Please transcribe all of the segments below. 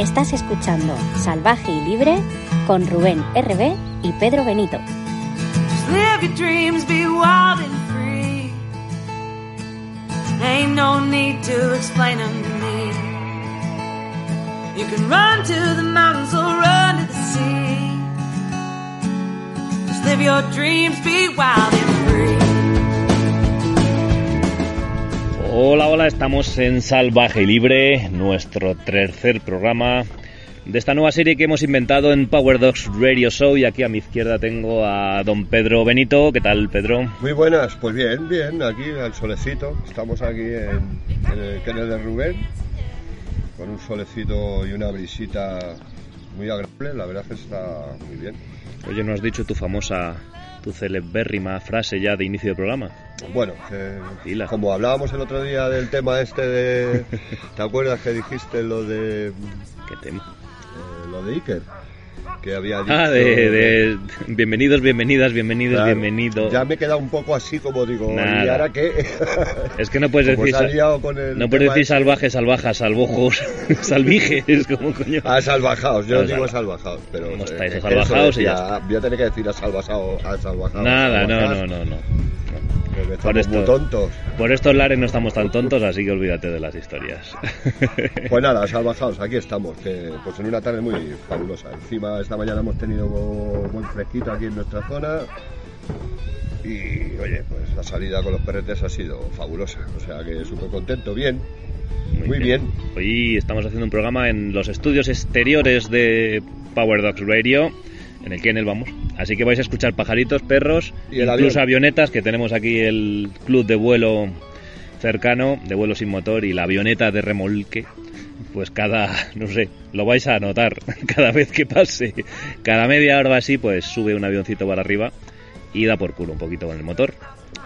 Estás escuchando Salvaje y Libre con Rubén RB y Pedro Benito. Live your dreams, be wild and free. No need to explain them to me. You can run to the mountains or run to the sea. Just live your dreams, be wild and free. Hola, hola, estamos en Salvaje y Libre, nuestro tercer programa de esta nueva serie que hemos inventado en Power Dogs Radio Show y aquí a mi izquierda tengo a don Pedro Benito. ¿Qué tal, Pedro? Muy buenas, pues bien, bien, aquí al solecito. Estamos aquí en, en el Kennel de Rubén con un solecito y una brisita muy agradable. La verdad es que está muy bien. Oye, ¿no has dicho tu famosa, tu celebérrima frase ya de inicio del programa? Bueno, eh, como hablábamos el otro día del tema este de... ¿Te acuerdas que dijiste lo de... eh, ¿Qué tema? lo de Iker? Que había dicho... Ah, de, de- bienvenidos, bienvenidas, bienvenidos, Claro, bienvenidos. Ya me he quedado un poco así como digo, ¿y ahora qué? Es que no puedes Como decir, con el no puedes decir este. salvajes, salvajas, salvojos, salvijes, como coño. Ah, salvajaos, yo Claro, digo sal- salvajaos, pero... ¿Cómo eh, estáis? eso Salvajaos y ya Voy a tener que decir a salvajaos, a salvajaos. Nada, no, no, no, no. Porque Por estamos muy tontos. Por estos lares no estamos tan tontos, así que olvídate de las historias. Pues nada, salvajaos, aquí estamos, que pues en una tarde muy fabulosa. Encima esta mañana hemos tenido buen fresquito aquí en nuestra zona. Y oye, pues la salida con los perretes ha sido fabulosa. O sea que súper contento, bien. Muy bien. Hoy estamos haciendo un programa en los estudios exteriores de Power Dogs Radio, en el Kennel vamos. Así que vais a escuchar pajaritos, perros, Y el incluso avión. avionetas, que tenemos aquí el club de vuelo cercano, de vuelo sin motor, y la avioneta de remolque. Pues cada, no sé, lo vais a notar cada vez que pase. Cada media hora así, pues sube un avioncito para arriba y da por culo un poquito con el motor.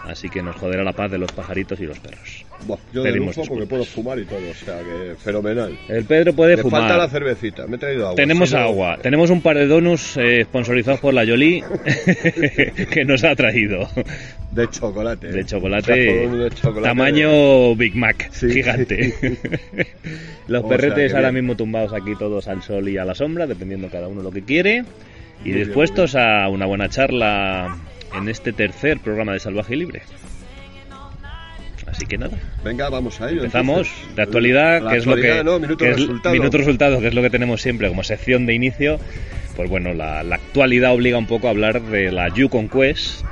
Así que nos joderá la paz de los pajaritos y los perros. Buah, yo de Pedimos lujo porque puedo fumar y todo, o sea que fenomenal. El Pedro puede Me fumar. falta la cervecita, me he traído agua. Tenemos Si no- agua, tenemos un par de donuts eh, sponsorizados por la Yoli que nos ha traído De chocolate. de ¿eh? chocolate, de tamaño Big Mac, Sí. gigante. Los O perretes ahora bien. mismo tumbados aquí todos al sol y a la sombra, dependiendo cada uno lo que quiere, y Muy bien, dispuestos a una buena charla en este tercer programa de Salvaje y Libre. Así que nada, Venga, vamos a ello. empezamos entonces. de actualidad, La que es lo que, actualidad, ¿no? Minuto que es- resultado. minuto resultado, que es lo que tenemos siempre como sección de inicio. Pues bueno, la, la actualidad obliga un poco a hablar de la Yukon Quest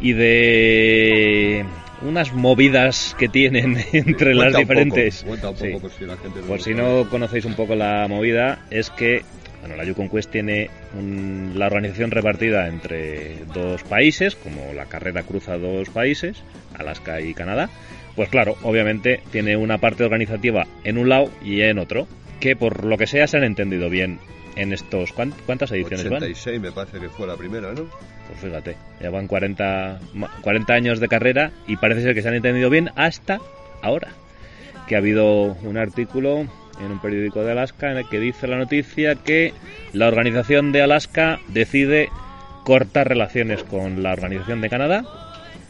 y de unas movidas que tienen entre las Cuenta un diferentes. poco, cuenta un poco Sí. por si la gente no Por si no conocéis un poco la movida, es que bueno, la Yukon Quest tiene un- la organización repartida entre dos países, como la carrera cruza dos países, Alaska y Canadá. Pues claro, obviamente tiene una parte organizativa en un lado y en otro, que por lo que sea se han entendido bien en estos... ¿cuán- ¿Cuántas ediciones van? 86 me parece que fue la primera, ¿no? Pues fíjate, ya van 40, ma- 40 años de carrera y parece ser que se han entendido bien hasta ahora. Que ha habido un artículo en un periódico de Alaska en el que dice la noticia que la organización de Alaska decide cortar relaciones con la organización de Canadá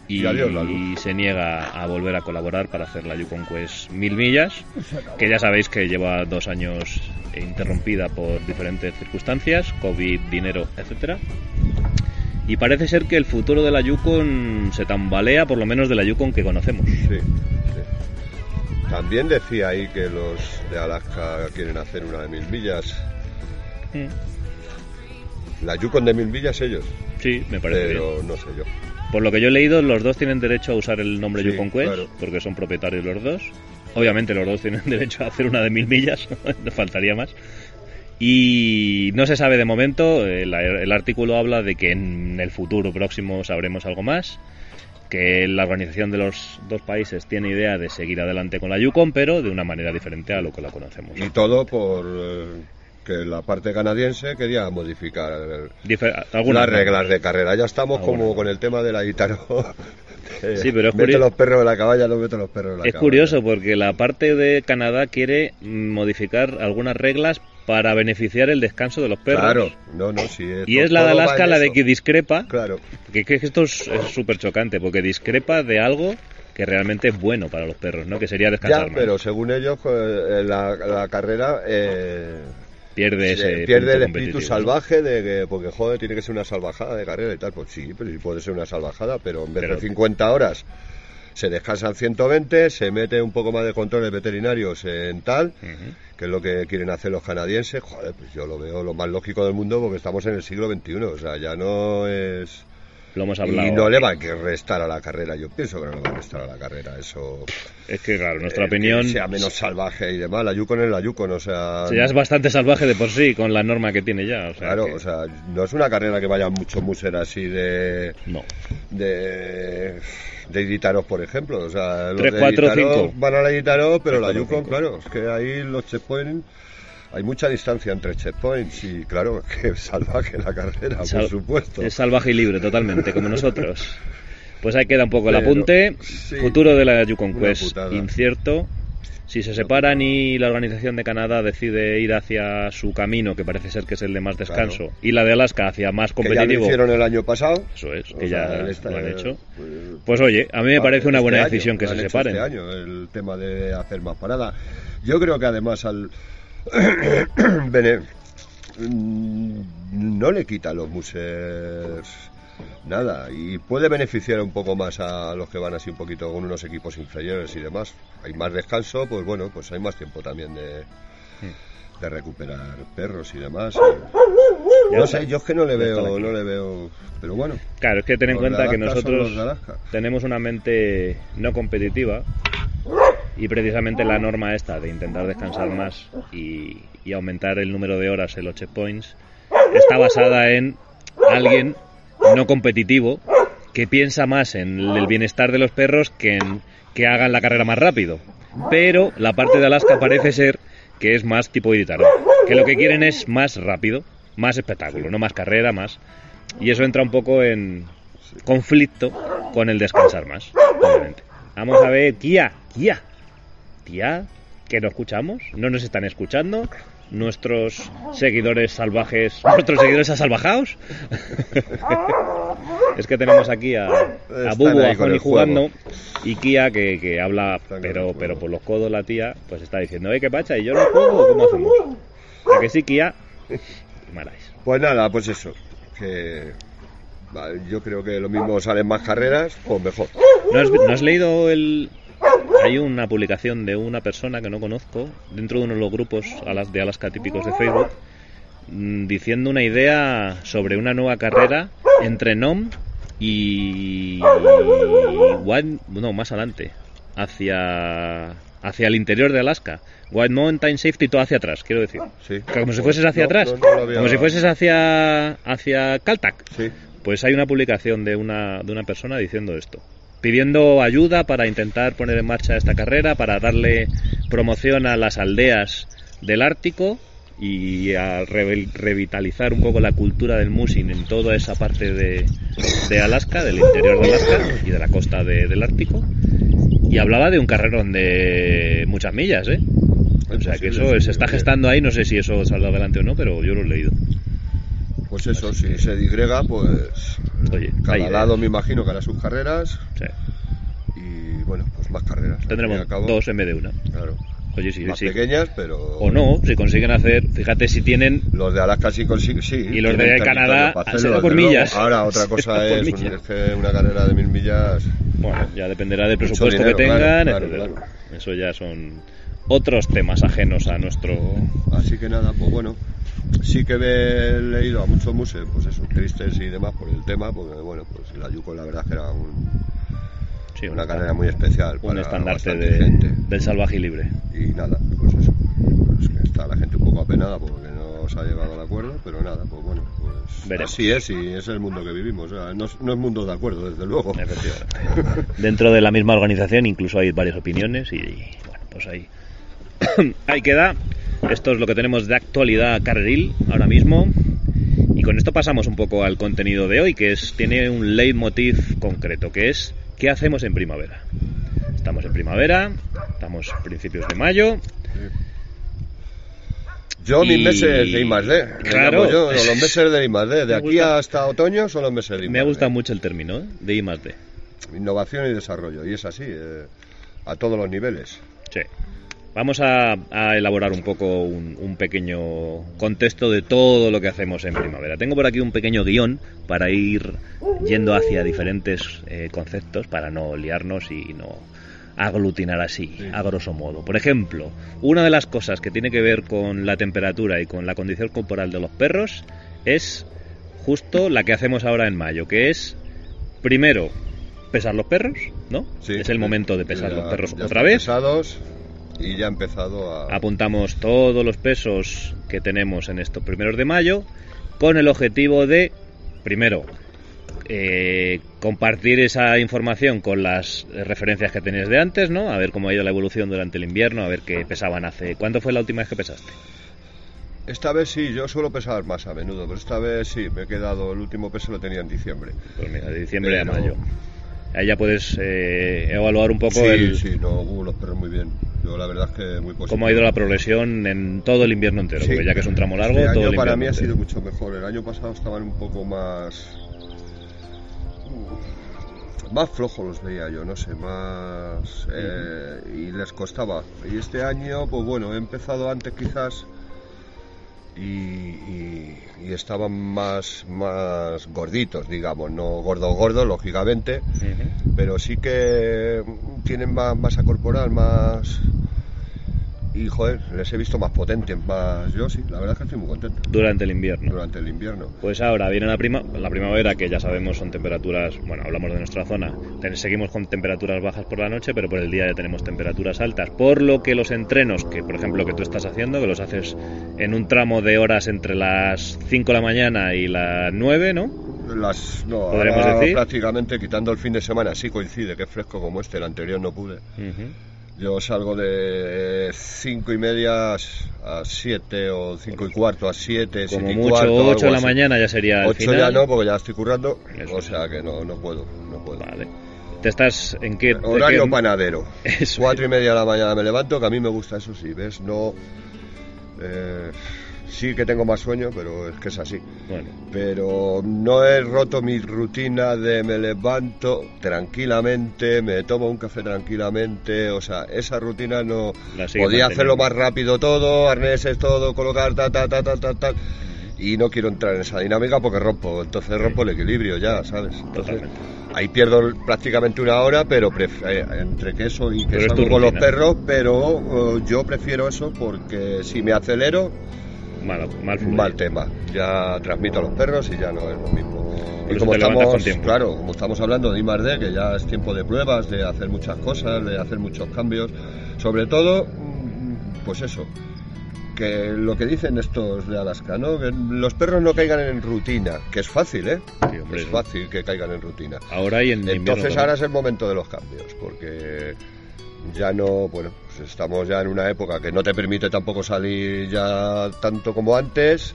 y, Y adiós la luz. y se niega a volver a colaborar para hacer la Yukon Quest mil millas, que ya sabéis que lleva dos años interrumpida por diferentes circunstancias, COVID, dinero, etcétera. Y parece ser que el futuro de la Yukon se tambalea, por lo menos de la Yukon que conocemos. Sí, sí. También decía ahí que los de Alaska quieren hacer una de mil millas. La Yukon de mil millas ellos, Sí, me parece bien. pero no sé yo. Por lo que yo he leído, los dos tienen derecho a usar el nombre Sí, Yukon Quest, claro. porque son propietarios los dos. Obviamente los dos tienen derecho a hacer una de mil millas, no faltaría más. Y no se sabe de momento, el, el artículo habla de que en el futuro próximo sabremos algo más, que la organización de los dos países tiene idea de seguir adelante con la Yukon, pero de una manera diferente a lo que la conocemos. Y todo por eh, que la parte canadiense quería modificar el- las reglas de carrera. Ya estamos como con el tema de la guitarra. Sí, pero es curio- los perros de la caballa, no mete los perros de la Es caballa. curioso porque la parte de Canadá quiere modificar algunas reglas para beneficiar el descanso de los perros. Claro, no, no, sí. Y esto- es la de Alaska la de que discrepa, Claro, que, que esto es es súper chocante, porque discrepa de algo que realmente es bueno para los perros, ¿no? Que sería descansar ya, más. pero según ellos, pues, la, la carrera eh, Pierde pierde el espíritu salvaje de que, porque joder, tiene que ser una salvajada de carrera y tal. Pues sí, pero sí puede ser una salvajada, pero en vez Pero- de 50 horas se descansan 120, se mete un poco más de controles veterinarios en tal, que es lo que quieren hacer los canadienses. Joder, pues yo lo veo lo más lógico del mundo porque estamos en el siglo XXI, o sea, ya no es... Lo hemos hablado. Y no le va a restar a la carrera, yo pienso que no le va a restar a la carrera, eso... Es que, claro, nuestra eh, opinión sea menos salvaje y demás, la Yukon es la Yukon, o sea... ya es bastante salvaje de por sí con la norma que tiene ya. O sea Claro, que- o sea, no es una carrera que vaya mucho muser así de... no. de de Guitaros, por ejemplo. O sea, los Tres, de cuatro, Guitaros cinco. van a la Guitaros, pero la Yukon, claro, es que ahí los checkpoints, hay mucha distancia entre checkpoints y claro, que es salvaje la carrera, Sal- por supuesto. Es salvaje y libre totalmente, como nosotros. Pues ahí queda un poco el Pero, apunte. sí, Futuro de la Yukon Quest incierto. Si se separan y la organización de Canadá decide ir hacia su camino, que parece ser que es el de más descanso, Claro. y la de Alaska hacia más que ya lo competitivo, hicieron el año pasado. eso es, que ya lo han hecho. pues, oye, a mí me Ah, parece una este buena año, decisión que se separen. Este año, el tema de hacer más parada. Yo creo que además al. Bene- mm, no le quita a los muses nada y puede beneficiar un poco más a los que van así un poquito con unos equipos inferiores y demás. Hay más descanso, pues bueno, pues hay más tiempo también de, de recuperar perros y demás. No sé, yo es que no le veo, no le veo, pero bueno. Claro, es que ten en cuenta que nosotros tenemos una mente no competitiva y precisamente la norma esta de intentar descansar más y, y aumentar el número de horas en los checkpoints está basada en alguien no competitivo que piensa más en el bienestar de los perros que en que hagan la carrera más rápido. Pero la parte de Alaska parece ser que es más tipo Iditarod, que lo que quieren es más rápido, más espectáculo, no más carrera, más. Y eso entra un poco en conflicto con el descansar más, obviamente. Vamos a ver, Kia, Kia, tía, que no escuchamos, no nos están escuchando, nuestros seguidores salvajes, nuestros seguidores asalvajados. es que tenemos aquí a, a Bubu, a el jugando y Kia que, que habla, Están pero, pero por los codos la tía, pues está diciendo, eh, ¿qué pacha? ¿Y yo no juego? ¿Cómo hacemos? ¿A que sí, Kia? Marais. Pues nada, pues eso. Que yo creo que lo mismo salen más carreras, pues mejor. ¿No has, no has leído el...? Hay una publicación de una persona que no conozco dentro de uno de los grupos de Alaska típicos de Facebook mm, diciendo una idea sobre una nueva carrera entre NOM y White, no más adelante hacia hacia el interior de Alaska. White Mountain Safety todo hacia atrás quiero decir. Sí. como si fueses hacia No, atrás no, no lo había- como si fueses hacia hacia Caltac Sí. pues hay una publicación de una, de una persona diciendo esto, pidiendo ayuda para intentar poner en marcha esta carrera, para darle promoción a las aldeas del Ártico y a re- revitalizar un poco la cultura del musing en toda esa parte de, de Alaska, del interior de Alaska y de la costa de- del Ártico. Y hablaba de un carrerón de muchas millas, ¿eh? O sea que eso se está gestando ahí, no sé si eso saldrá adelante o no, pero yo lo he leído. Pues eso, si se digrega, pues Oye, cada lado me imagino que hará sus carreras Sí. y bueno, pues más carreras. Tendremos dos en vez de una. Claro. Oye, sí, más sí. pequeñas, pero O no, si consiguen hacer, fíjate si tienen los de Alaska sí consiguen, sí. Y los de Canadá para será por millas. Ahora otra cosa es, un- millas. es que una carrera de mil millas. Bueno, ya dependerá del presupuesto dinero, que tengan, claro, claro. Eso ya son otros temas ajenos a nuestro. Así que nada, pues bueno, sí que he leído a muchos muses, pues eso, tristes y demás por el tema, porque bueno, pues la Yukon la verdad que era un- Sí, una carrera muy especial. un para estandarte de- gente. del salvaje y libre. Y nada, pues eso. Pues que está la gente un poco apenada porque no se ha llegado al acuerdo, pero nada, pues bueno, pues Veremos. así es y es el mundo que vivimos. O sea, no, no es mundo de acuerdo, desde luego. Efectivamente. Dentro de la misma organización incluso hay varias opiniones y, bueno, pues ahí, ahí queda. Esto es lo que tenemos de actualidad carreril ahora mismo. Y con esto pasamos un poco al contenido de hoy, que es tiene un leitmotiv concreto, que es ¿qué hacemos en primavera? Estamos en primavera, estamos a principios de mayo. Yo mis meses de I más D. me Claro. Yo, los meses de I más D. De aquí hasta otoño son los meses de I Me más gusta D. mucho el término ¿eh? de I más D. Innovación y desarrollo. Y es así, eh, a todos los niveles. Sí. Vamos a, a elaborar un poco un, un pequeño contexto de todo lo que hacemos en primavera. Tengo por aquí un pequeño guion para ir yendo hacia diferentes eh, conceptos para no liarnos y no aglutinar así, a grosso modo. Por ejemplo, una de las cosas que tiene que ver con la temperatura y con la condición corporal de los perros es justo la que hacemos ahora en mayo, que es primero pesar los perros, ¿no? Sí. es el momento de pesar Ya- los perros otra vez. pesados y ya ha empezado a... Apuntamos todos los pesos que tenemos en estos primeros de mayo con el objetivo de, primero, eh, compartir esa información con las referencias que tenéis de antes, ¿no? A ver cómo ha ido la evolución durante el invierno, a ver qué pesaban hace... ¿Cuándo fue la última vez que pesaste? Esta vez sí, yo suelo pesar más a menudo, pero esta vez sí, me he quedado, el último peso lo tenía en diciembre. Pues mira, de diciembre Pero- a mayo. Ahí ya puedes eh, evaluar un poco Sí, el, sí, no, los perros muy bien. Yo la verdad es que muy positivo. cómo ha ido la progresión en todo el invierno entero, Sí. porque ya que es un tramo largo, Este todo año el para mí ha sido mucho mejor. El año pasado estaban un poco más. Más flojos los veía yo, no sé, más. eh, y les costaba. Y este año, pues bueno, he empezado antes quizás. Y, y- y estaban más, más gorditos, digamos, no gordos, gordos, lógicamente, pero sí que tienen más masa corporal, más. Y joder, les he visto más potentes, más. Yo sí, la verdad es que estoy muy contento Durante el invierno. durante el invierno. Pues ahora viene la, prima, la primavera, que ya sabemos son temperaturas, bueno, hablamos de nuestra zona, seguimos con temperaturas bajas por la noche, pero por el día ya tenemos temperaturas altas, por lo que los entrenos, que por ejemplo que tú estás haciendo, que los haces en un tramo de horas entre las 5 de la mañana y las 9, ¿no? Las, no, ¿Podríamos ahora decir? prácticamente quitando el fin de semana, sí coincide, que es fresco como este, el anterior no pude. Yo salgo de cinco y media a 7 o cinco y cuarto a 7, Como 7 y mucho, cuarto. 8 de la así. mañana ya sería el 8 final. ya no, porque ya estoy currando, Eso o sea que no, no puedo, no puedo. Vale. ¿Te estás en qué? Horario qué- panadero. Eso. Cuatro y media de la mañana me levanto, que a mí me gusta eso sí, ¿ves? No... eh, sí que tengo más sueño, pero es que es así. Bueno, Pero no he roto mi rutina de me levanto tranquilamente, me tomo un café tranquilamente, o sea, esa rutina no... Podía hacerlo más rápido todo, arneses todo, colocar tal, tal, tal, tal, tal, tal. Y no quiero entrar en esa dinámica porque rompo, entonces rompo el equilibrio ya, ¿sabes? Entonces, Totalmente. ahí pierdo prácticamente una hora, pero eh, entre que eso y que salgo con los perros, pero eh, yo prefiero eso porque si me acelero, mal, mal fluye. mal tema. Ya transmito a los perros y ya no es lo mismo. Por y como estamos, claro, como estamos hablando de I+D, que ya es tiempo de pruebas, de hacer muchas cosas, de hacer muchos cambios, sobre todo, mm, pues eso, que lo que dicen estos de Alaska, ¿no? Que los perros no caigan en rutina, que es fácil, ¿eh? Sí, hombre, es fácil que caigan en rutina. Ahora y en Entonces ahora es el momento de los cambios, porque ya no, bueno, pues estamos ya en una época que no te permite tampoco salir ya tanto como antes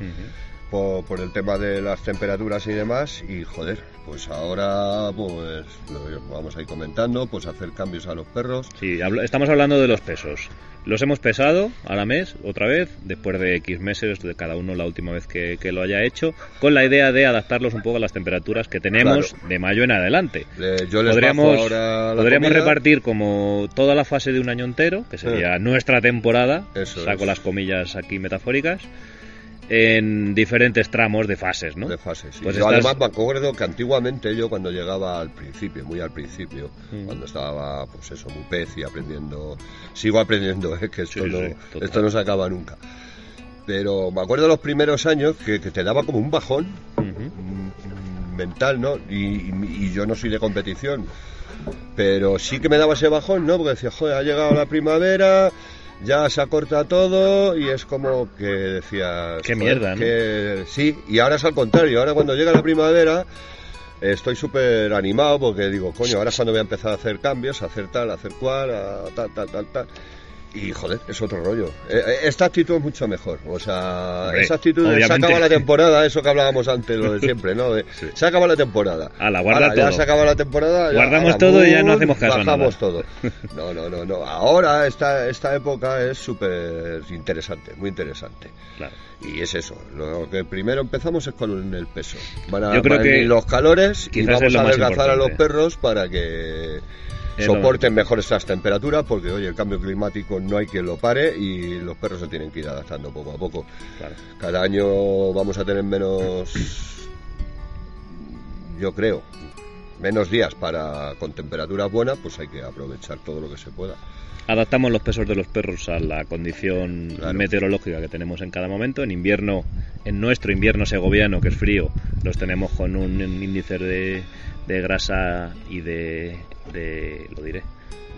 por, por el tema de las temperaturas y demás y joder, pues ahora pues lo vamos a ir comentando, pues hacer cambios a los perros. Sí, hablo- estamos hablando de los pesos. Los hemos pesado ahora mes, otra vez, después de X meses, de cada uno la última vez que, que lo haya hecho, con la idea de adaptarlos un poco a las temperaturas que tenemos de mayo en adelante. Yo les podríamos ahora la podríamos comida. repartir como toda la fase de un año entero, que sería nuestra temporada, Eso saco es. las comillas aquí metafóricas, en diferentes tramos de fases, ¿no? De fase, sí. Pues yo estás- además me acuerdo que antiguamente yo cuando llegaba al principio, muy al principio, Mm. cuando estaba pues eso, muy pez y aprendiendo, sigo aprendiendo, ¿eh? que esto, Sí, no, sí, esto no se acaba nunca. Pero me acuerdo los primeros años que, que te daba como un bajón Ujú. mm, mental, ¿no? Y- y yo no soy de competición, pero sí que me daba ese bajón, ¿no? Porque decía, joder, ha llegado la primavera, ya se acorta todo y es como que decías... Qué mierda, ¿no? que- sí, y ahora es al contrario, ahora cuando llega la primavera estoy súper animado porque digo, coño, ahora es cuando voy a empezar a hacer cambios, a hacer tal, a hacer cual, a tal, tal, tal, tal. Y joder, es otro rollo. Eh, eh, Esta actitud es mucho mejor. O sea, Hombre, esa actitud de se acaba la temporada, eso que hablábamos antes, lo de siempre, ¿no? De, Se acaba la temporada. Ala, guarda Ala, Ya todo. se acaba la temporada. ya, Guardamos todo y ya no hacemos caso a nada. Bajamos todo. No, no, no, no. Ahora esta, esta época es súper interesante, muy interesante. Claro. Y es eso, lo que primero empezamos es con el peso. Van a Yo creo van que los calores y vamos a adelgazar a los perros para que soporten mejor estas temperaturas, porque oye, el cambio climático no hay quien lo pare y los perros se tienen que ir adaptando poco a poco. Claro. Cada año vamos a tener menos, yo creo, menos días para con temperaturas buenas, pues hay que aprovechar todo lo que se pueda. Adaptamos los pesos de los perros a la condición Claro. meteorológica que tenemos en cada momento. En invierno, en nuestro invierno segoviano, que es frío, los tenemos con un índice de, de grasa y de, de, lo diré,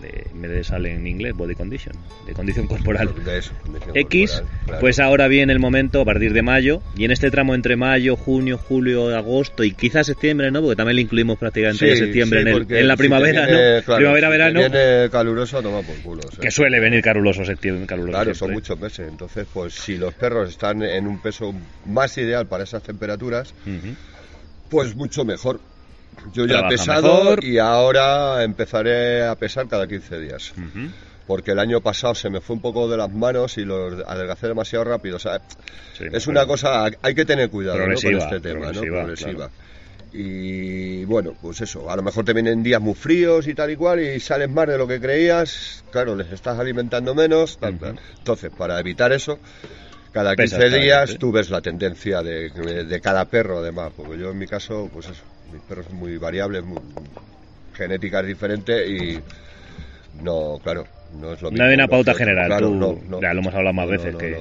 de, me sale en inglés, body condition, de condición corporal. De eso, condición X, corporal, claro. pues ahora viene el momento a partir de mayo y en este tramo entre mayo, junio, julio, agosto y quizás septiembre, ¿no? Porque también le incluimos prácticamente ya Sí, septiembre sí, en, el- en la si primavera, viene, ¿no? claro, Primavera-verano, si viene caluroso, toma por culo. o sea. que suele venir caluroso septiembre, caluroso Claro, son muchos meses. Entonces, pues si los perros están en un peso más ideal para esas temperaturas, pues mucho mejor. Yo ya he pesado mejor. y ahora empezaré a pesar cada 15 días. Porque el año pasado se me fue un poco de las manos y los adelgacé demasiado rápido. O sea, Sí, es una cosa, hay que tener cuidado ¿no? con Progresiva, este tema, ¿no? progresiva, Progresiva. Y bueno, pues eso, a lo mejor te vienen días muy fríos y tal y cual y sales más de lo que creías, claro, les estás alimentando menos, tal, Ujú. tal. Entonces, para evitar eso, cada Pesa 15 cada días 15. tú ves la tendencia de, de cada perro además, porque yo en mi caso, pues eso, mis perros son muy variables, muy, genéticas diferentes y no, claro, no es lo mismo. No hay una pauta general, Claro, tú- no, no. ya lo hemos hablado más veces, que,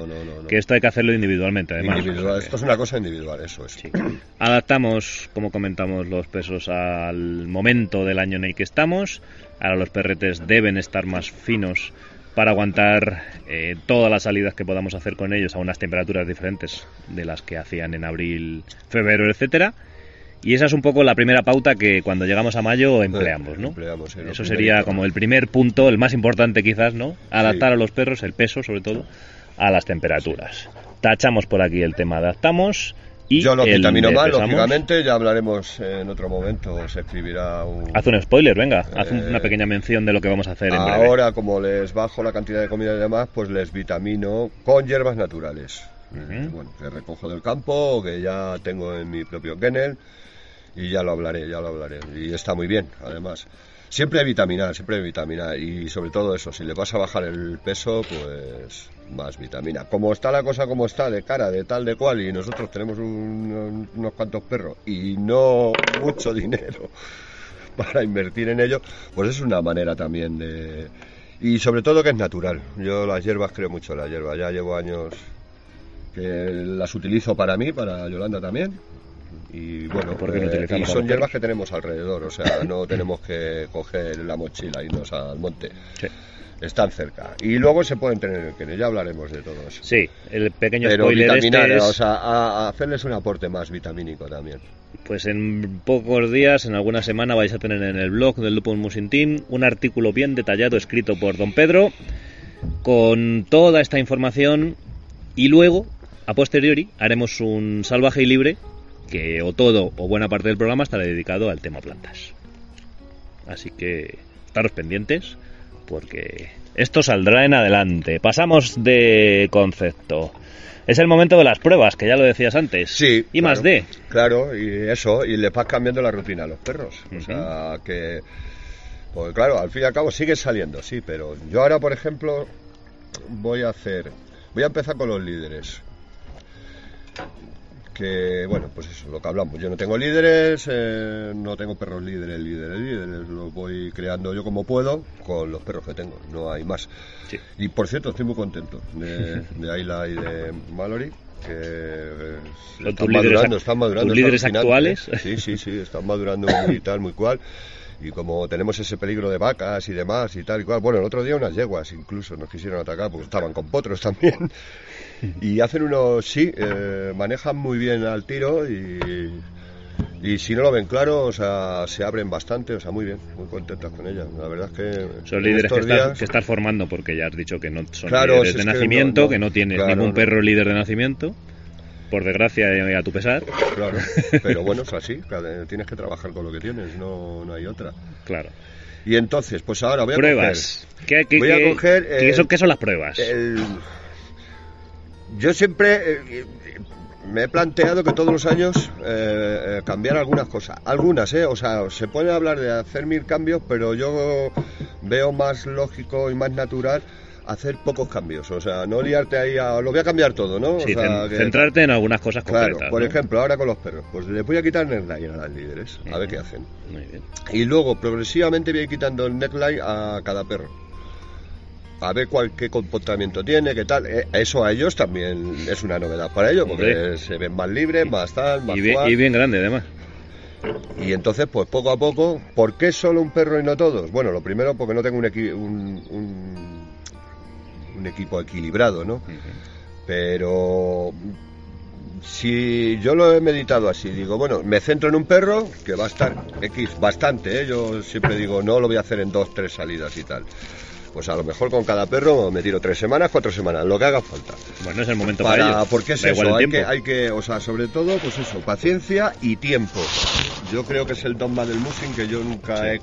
que esto hay que hacerlo individualmente, además. Individual, O sea que- Esto es una cosa individual, eso es. Sí. Adaptamos, como comentamos, los pesos al momento del año en el que estamos. Ahora los perretes deben estar más finos para aguantar eh, todas las salidas que podamos hacer con ellos a unas temperaturas diferentes de las que hacían en abril, febrero, etcétera. Y esa es un poco la primera pauta que cuando llegamos a mayo empleamos, ¿no? empleamos, lo Eso sería como el primer punto, el más importante quizás, ¿no? Adaptar Sí. a los perros, el peso sobre todo, a las temperaturas. Tachamos por aquí el tema adaptamos y Yo lo el vitamino lógicamente, ya hablaremos en otro momento, se escribirá un... Haz un spoiler, venga, haz un- Eh, una pequeña mención de lo que vamos a hacer en breve. Ahora, como les bajo la cantidad de comida y demás, pues les vitamino con hierbas naturales. Eh. Bueno, que recojo del campo, que ya tengo en mi propio kennel, y ya lo hablaré, ya lo hablaré. Y está muy bien, además. Siempre hay vitamina, siempre hay vitamina, y sobre todo eso, si le vas a bajar el peso, pues más vitamina. Como está la cosa como está, de cara, de tal, de cual, y nosotros tenemos un- unos cuantos perros y no mucho dinero para invertir en ello, pues es una manera también de... Y sobre todo que es natural. Yo las hierbas creo mucho las hierbas. Ya llevo años que las utilizo para mí, para Yolanda también. Y bueno, ¿Por qué no eh, y son hierbas que tenemos alrededor, o sea, no tenemos que coger la mochila e irnos al monte. Sí. Están cerca. Y luego se pueden tener en kennel, ya hablaremos de todo eso. Sí, el pequeño Pero spoiler vitaminar, este es, o sea, a, a hacerles un aporte más vitamínico también. pues en pocos días, en alguna semana vais a tener en el blog del Lupus Musing Team un artículo bien detallado escrito por don Pedro con toda esta información y luego, a posteriori, haremos un salvaje y libre que o todo o buena parte del programa estará dedicado al tema plantas. Así que estaros pendientes porque esto saldrá en adelante. Pasamos de concepto. Es el momento de las pruebas, que ya lo decías antes. Sí. Y más de. Claro, y eso, y le vas cambiando la rutina a los perros. O sea, que. Pues claro, al fin y al cabo sigue saliendo, sí, pero yo ahora, por ejemplo, voy a hacer. Voy a empezar con los líderes. Que, bueno, pues eso, lo que hablamos. Yo no tengo líderes, eh, no tengo perros líderes, líderes, líderes. Los voy creando yo como puedo con los perros que tengo, no hay más. Sí. Y por cierto, estoy muy contento de, de Ayla y de Mallory. Que eh, ¿Son están líderes madurando, están madurando. líderes alucinante, actuales? ¿eh? Sí, sí, sí, están madurando muy tal, muy cual. Y como tenemos ese peligro de vacas y demás y tal y cual, bueno, el otro día unas yeguas incluso nos quisieron atacar porque estaban con potros también. Y hacen unos, sí, eh, manejan muy bien al tiro y, y si no lo ven claro, o sea, se abren bastante, o sea, muy bien, muy contentas con ellas. La verdad es que Son líderes que estás, días- que estás formando porque ya has dicho que no son Claro, líderes si de que nacimiento, no- no, que no tienes claro, ningún no. perro líder de nacimiento, por desgracia y a tu pesar. Claro, pero bueno, es así, tienes que trabajar con lo que tienes, no, no hay otra. Claro. Y entonces, pues ahora voy a Pruebas. ¿Qué, qué- Voy a coger, qué eh, son, qué son las pruebas? coger el- Yo siempre eh, me he planteado que todos los años eh, eh, cambiar algunas cosas. Algunas, ¿eh? O sea, se puede hablar de hacer mil cambios, pero yo veo más lógico y más natural hacer pocos cambios. O sea, no liarte ahí a... Lo voy a cambiar todo, ¿no? Sí, o sea, que- centrarte en algunas cosas Claro, concretas. por ¿no? ejemplo, ahora con los perros, pues les voy a quitar el neckline a las líderes, a ver Ujú. qué hacen. Muy bien. Y luego, progresivamente, voy a ir quitando el neckline a cada perro. A ver cuál, qué comportamiento tiene, qué tal. Eh, Eso a ellos también es una novedad para ellos, porque se ven más libres, más tal, más Y bien, y bien grande, además. Y entonces, pues poco a poco, ¿por qué solo un perro y no todos? Bueno, lo primero, porque no tengo un, equi- un, un- un equipo equilibrado, ¿no? Pero si yo lo he meditado así, digo, bueno, me centro en un perro que va a estar X, bastante, ¿eh? yo siempre digo, no lo voy a hacer en dos, tres salidas y tal. Pues a lo mejor con cada perro me tiro tres semanas, cuatro semanas, lo que haga falta. Bueno, es el momento para, Para, porque es Da eso, hay que, hay que, o sea, sobre todo, pues eso, paciencia y tiempo. Yo creo que es el dogma del musing que yo nunca Sí,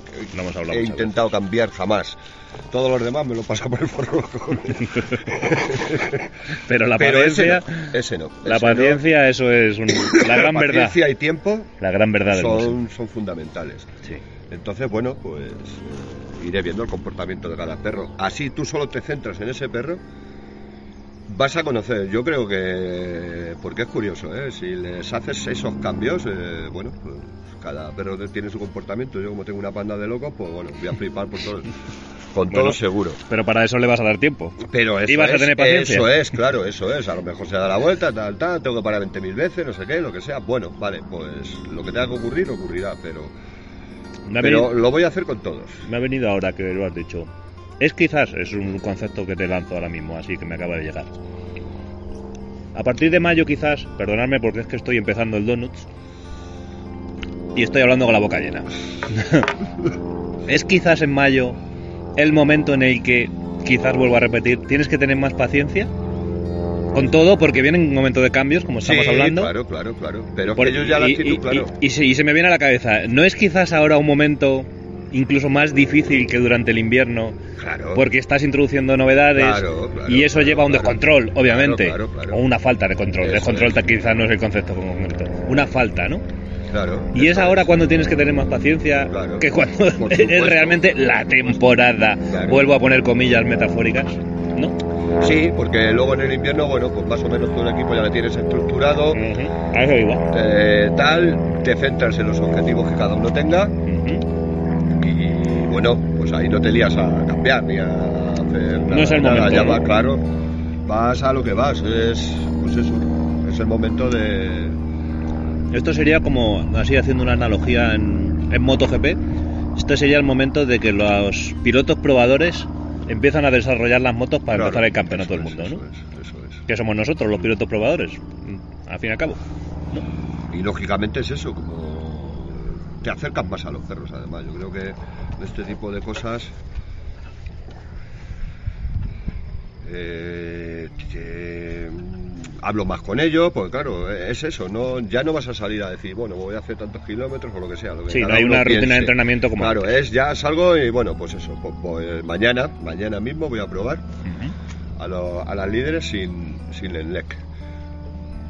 he, intentado cambiar jamás. Todos los demás me lo paso por el forro. Pero la Pero ese paciencia, no, ese no. la ese no. paciencia, eso es un- la gran verdad. Paciencia y tiempo La gran verdad son fundamentales. Sí. Entonces, bueno, pues eh, iré viendo el comportamiento de cada perro. Así tú solo te centras en ese perro, vas a conocer. Yo creo que, porque es curioso, ¿eh? si les haces esos cambios, eh, bueno, pues cada perro tiene su comportamiento. Yo como tengo una panda de locos, pues bueno, voy a flipar por todo, con Bueno. todo seguro. Pero para eso le vas a dar tiempo. Pero eso Y vas a es, tener paciencia. Eso es, claro, eso es. A lo mejor se da la vuelta, tal, tal, tengo que parar 20.000 veces, no sé qué, lo que sea. Bueno, vale, pues lo que tenga que ocurrir, ocurrirá, pero, pero lo voy a hacer con todos. me ha venido ahora que lo has dicho. Es quizás, es un concepto que te lanzo ahora mismo, así que me acaba de llegar. A partir de mayo quizás, perdonadme porque es que estoy empezando el Donuts y estoy hablando con la boca llena. es quizás en mayo el momento en el que, quizás vuelvo a repetir, tienes que tener más paciencia con todo porque viene un momento de cambios, como estamos Sí, hablando. Claro, claro, claro. Pero Por- que yo ya la actitud, y- claro. y- y se, y se me viene a la cabeza, ¿no es quizás ahora un momento incluso más difícil que durante el invierno? claro. Porque estás introduciendo novedades Claro, claro, y eso lleva a un descontrol, obviamente. Claro, claro, claro. O una falta de control. Eso descontrol es. quizás no es el concepto concreto. Una falta, ¿no? Claro. Y es ahora cuando tienes que tener más paciencia Claro. que cuando es realmente la temporada. Claro. Vuelvo a poner comillas metafóricas, ¿no? Sí, porque luego en el invierno, bueno, pues más o menos todo el equipo ya lo tienes estructurado. A eso iba. eh, tal, te centras en los objetivos que cada uno tenga y bueno, pues ahí no te lías a cambiar ni a hacer nada. es el nada, momento, ya ¿no? va, claro. Vas a lo que vas, es pues eso, es el momento de Esto sería como, así haciendo una analogía en, en MotoGP, este sería el momento de que los pilotos probadores empiezan a desarrollar las motos para Claro, empezar el campeonato del es, mundo, ¿no? Eso es, eso es. Que somos nosotros los pilotos probadores, mm, al fin y al cabo. ¿no? Y lógicamente es eso, como te acercan más a los perros además. Yo creo que este tipo de cosas eh, hablo más con ellos, porque claro, es eso, no ya no vas a salir a decir, bueno, voy a hacer tantos kilómetros o lo que sea. Lo que Sí, no hay una rutina de entrenamiento como Claro, antes. es ya salgo y bueno, pues eso, pues, pues mañana, mañana mismo voy a probar a, lo- a las líderes sin, sin el NEC.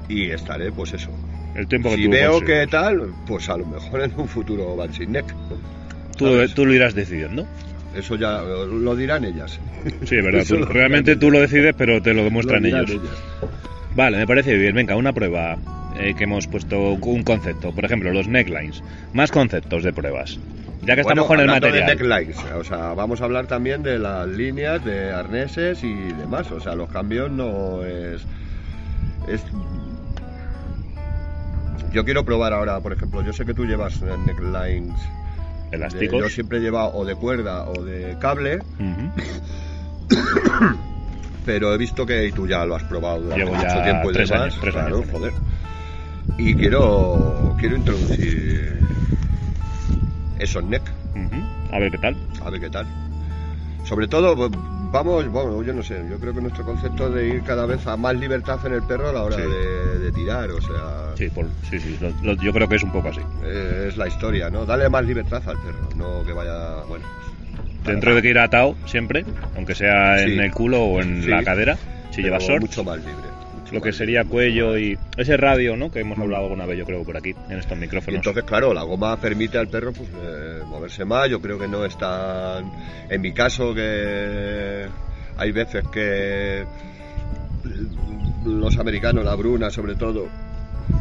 Y estaré, pues eso, El tiempo que si tú veo consigas. que tal, pues a lo mejor en un futuro van sin neck. tú, tú lo irás decidiendo. Eso ya lo, dirán ellas. Sí, es verdad. Tú- realmente tú lo decides, pero te lo demuestran Lo ellos. ellas. Vale, me parece bien. Venga, una prueba eh, que hemos puesto un concepto. Por ejemplo, los necklines. Más conceptos de pruebas. Ya que Bueno, estamos con el hablando de material. necklines, o sea, vamos a hablar también de las líneas de arneses y demás. O sea, los cambios no es. es yo quiero probar ahora, por ejemplo, yo sé que tú llevas necklines De- Elásticos. yo siempre he llevado o de cuerda o de cable, Ujú. pero he visto que tú ya lo has probado durante Llevo mucho ya tiempo y tres demás, años, tres claro, años. joder. Y quiero quiero introducir esos neck. A ver qué tal. a ver qué tal. Sobre todo, vamos, bueno, yo no sé, yo creo que nuestro concepto de ir cada vez a más libertad en el perro a la hora Sí. de, de tirar, o sea, Sí, por- sí, sí. lo- lo- yo creo que es un poco así. eh, es la historia, ¿no? Dale más libertad al perro, no que vaya, bueno. Dentro de que ir atado siempre, aunque sea en Sí. el culo o en Sí. la cadera, si pero llevas short, mucho más libre. mucho lo que sería libre. cuello y ese radio, ¿no? Que hemos hablado alguna vez, yo creo, por aquí, en estos micrófonos. entonces, claro, la goma permite al perro pues, eh, moverse más. Yo creo que no es tan. En mi caso, que hay veces que los americanos, la bruna sobre todo,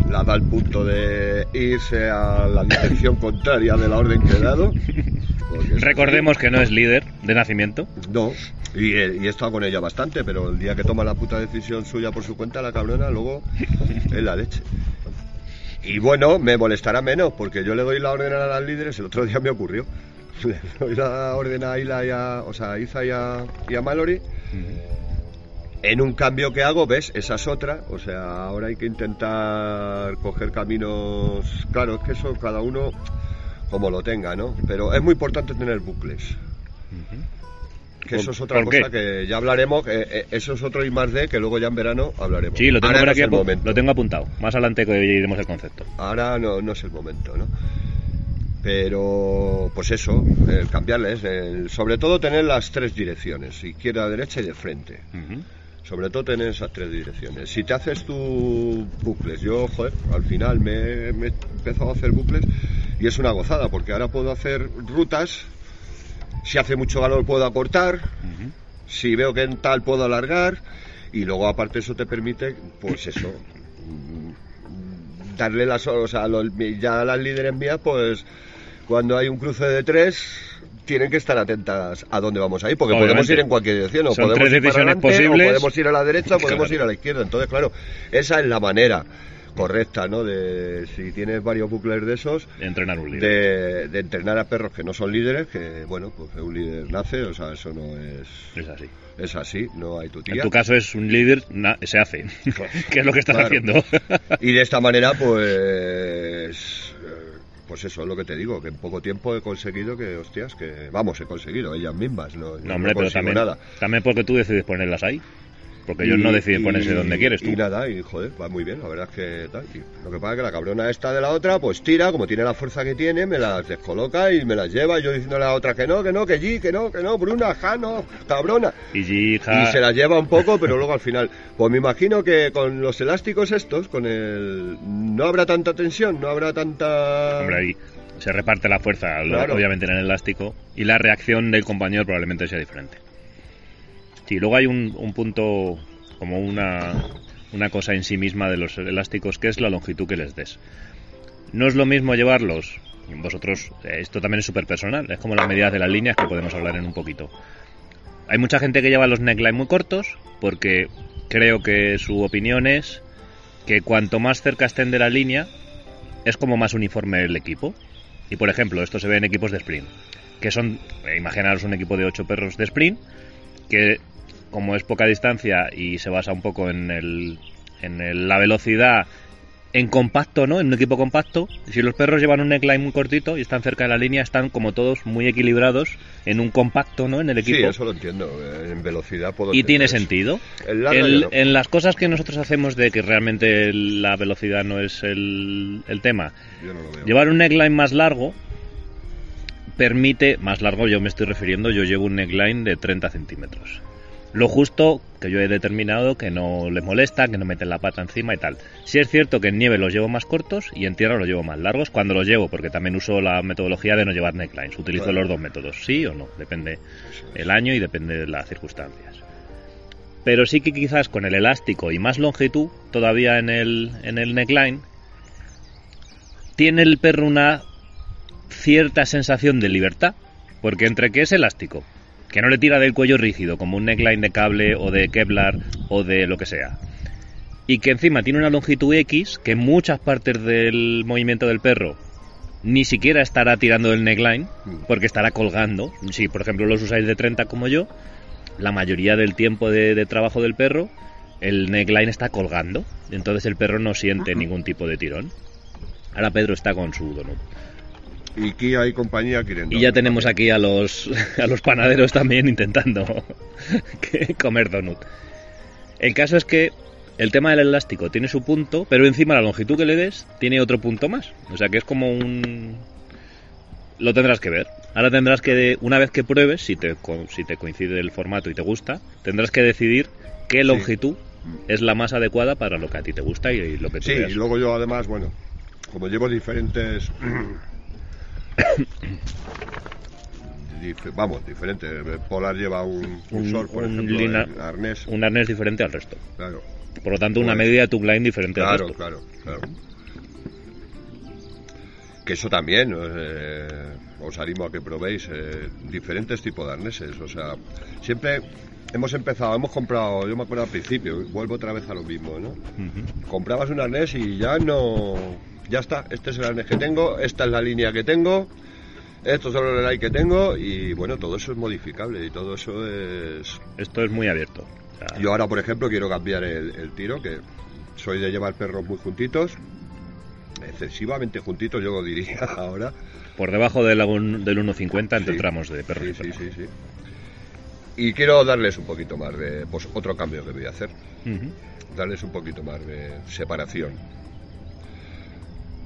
la da al punto de irse a la dirección contraria de la orden que he dado. Recordemos que no es líder de nacimiento. No, y he, y he estado con ella bastante, pero el día que toma la puta decisión suya por su cuenta, la cabrona, luego es la leche. Y bueno, me molestará menos, porque yo le doy la orden a las líderes, el otro día me ocurrió. Le doy la orden a Ila y a, o sea, a Iza y a, y a Mallory. En un cambio que hago, ves, esa es otra. O sea, ahora hay que intentar coger caminos. Claro, es que eso cada uno como lo tenga, ¿no? Pero es muy importante tener bucles. Que eso ¿Por- es otra cosa que ya hablaremos. que, eh, eso es otro I más D que luego ya en verano hablaremos. Sí, lo tengo por aquí, lo apuntado. Más adelante que iremos el concepto. Ahora no, no es el momento, ¿no? Pero, pues eso, el cambiarles, el- sobre todo tener las tres direcciones, izquierda, derecha y de frente. Ujú. Sobre todo tener esas tres direcciones. Si te haces tus bucles, yo, joder, al final me, me he empezado a hacer bucles y es una gozada, porque ahora puedo hacer rutas, si hace mucho calor puedo acortar, si veo que en tal puedo alargar, y luego aparte eso te permite, pues eso, darle las, o sea, los- ya las líderes mías, pues cuando hay un cruce de tres, tienen que estar atentas a dónde vamos a ir, porque podemos Obviamente. ir en cualquier dirección, o Son podemos tres ir para adelante, posibles. o podemos ir a la derecha, o podemos Claro. ir a la izquierda. Entonces, claro, esa es la manera correcta, ¿no? De si tienes varios bucles de esos, Entrenar un líder. de, de entrenar a perros que no son líderes, que bueno, pues un líder nace, o sea, eso no es, Es así. es así, no hay tu En tía. tu caso es un líder, na- se hace. ¿Qué es lo que estás Claro. haciendo? Y de esta manera, pues. Pues eso es lo que te digo, que en poco tiempo he conseguido que, hostias, que. Vamos, he conseguido, ellas mismas, no, No, hombre, pero también, nada. también porque tú decides ponerlas ahí. Porque ellos no deciden ponerse donde quieres tú. Y nada, y joder, va muy bien, la verdad es que tal. Lo que pasa es que la cabrona esta de la otra, pues tira, como tiene la fuerza que tiene, me las descoloca y me las lleva. y Yo diciéndole a la otra que no, que no, que sí, que no, que no, Bruna, ja, no, cabrona. Y Gija- Y se la lleva un poco, pero luego al final. Pues me imagino que con los elásticos estos, con el. No habrá tanta tensión, no habrá tanta. Hombre, ahí se reparte la fuerza, Claro. obviamente, en el elástico. Y la reacción del compañero probablemente sea diferente. Sí, luego hay un, un punto, como una, una cosa en sí misma de los elásticos, que es la longitud que les des. No es lo mismo llevarlos, vosotros, eh, esto también es súper personal, es como las medidas de las líneas que podemos hablar en un poquito. Hay mucha gente que lleva los neckline muy cortos, porque creo que su opinión es que cuanto más cerca estén de la línea, es como más uniforme el equipo. Y por ejemplo, esto se ve en equipos de sprint, que son, imaginaros un equipo de 8 perros de sprint, que como es poca distancia y se basa un poco en, el, en el- la velocidad en compacto, ¿no? En un equipo compacto, si los perros llevan un neckline muy cortito y están cerca de la línea, están como todos muy equilibrados en un compacto, ¿no? En el Sí, equipo. eso lo entiendo. eh, En velocidad puedo. Y tiene eso. sentido. El largo El- ya no. En las cosas que nosotros hacemos de que realmente la velocidad no es el, el tema, Yo no lo veo. llevar un neckline más largo permite, más largo yo me estoy refiriendo, yo llevo un neckline de 30 centímetros. Lo justo que yo he determinado que no les molesta, que no meten la pata encima y tal. Si es cierto que en nieve los llevo más cortos y en tierra los llevo más largos cuando los llevo, porque también uso la metodología de no llevar necklines. Utilizo los dos métodos, sí o no, depende el año y depende de las circunstancias. Pero sí que quizás con el elástico y más longitud todavía en el, en el neckline, tiene el perro una cierta sensación de libertad, porque entre que es elástico, que no le tira del cuello rígido, como un neckline de cable o de Kevlar o de lo que sea, y que encima tiene una longitud X que en muchas partes del movimiento del perro ni siquiera estará tirando el neckline, Mm. porque estará colgando. Si, por ejemplo, los usáis de 30 como yo, la mayoría del tiempo de, de trabajo del perro, el neckline está colgando. Entonces el perro no siente ningún tipo de tirón. Ahora Pedro está con su donut. Y Kia y compañía quieren. Y ya tenemos aquí a los, a los panaderos también intentando comer donut. El caso es que el tema del elástico tiene su punto, pero encima la longitud que le des tiene otro punto más. O sea que es como un... Lo tendrás que ver. Ahora tendrás que, una vez que pruebes, si te, si te coincide el formato y te gusta, tendrás que decidir qué longitud es la más adecuada para lo que a ti te gusta y, y lo que tú Sí, veas. y luego yo además, bueno, como llevo diferentes... vamos, diferentes. Polar lleva un, un por un ejemplo, lina- arnés. Un arnés diferente al resto. Claro, Por lo tanto, una Pues- medida de tu line diferente al claro, resto. claro, claro. Que eso también, eh, os animo a que probéis eh, diferentes tipos de arneses. O sea, siempre hemos empezado, hemos comprado, yo me acuerdo al principio, vuelvo otra vez a lo mismo, ¿no? Comprabas un arnés y ya no. Ya está, este es el arnés que tengo, esta es la línea que tengo, estos son los like que tengo y bueno, todo eso es modificable y todo eso es. Esto es muy abierto. O sea, Yo ahora, por ejemplo, quiero cambiar el, el tiro, que soy de llevar perros muy juntitos, excesivamente juntitos, yo lo diría ahora. Por debajo del, del 1.50 entre Sí. tramos de perro Sí, y sí, sí, sí. Y quiero darles un poquito más de. Pues otro cambio que voy a hacer. Darles un poquito más de separación.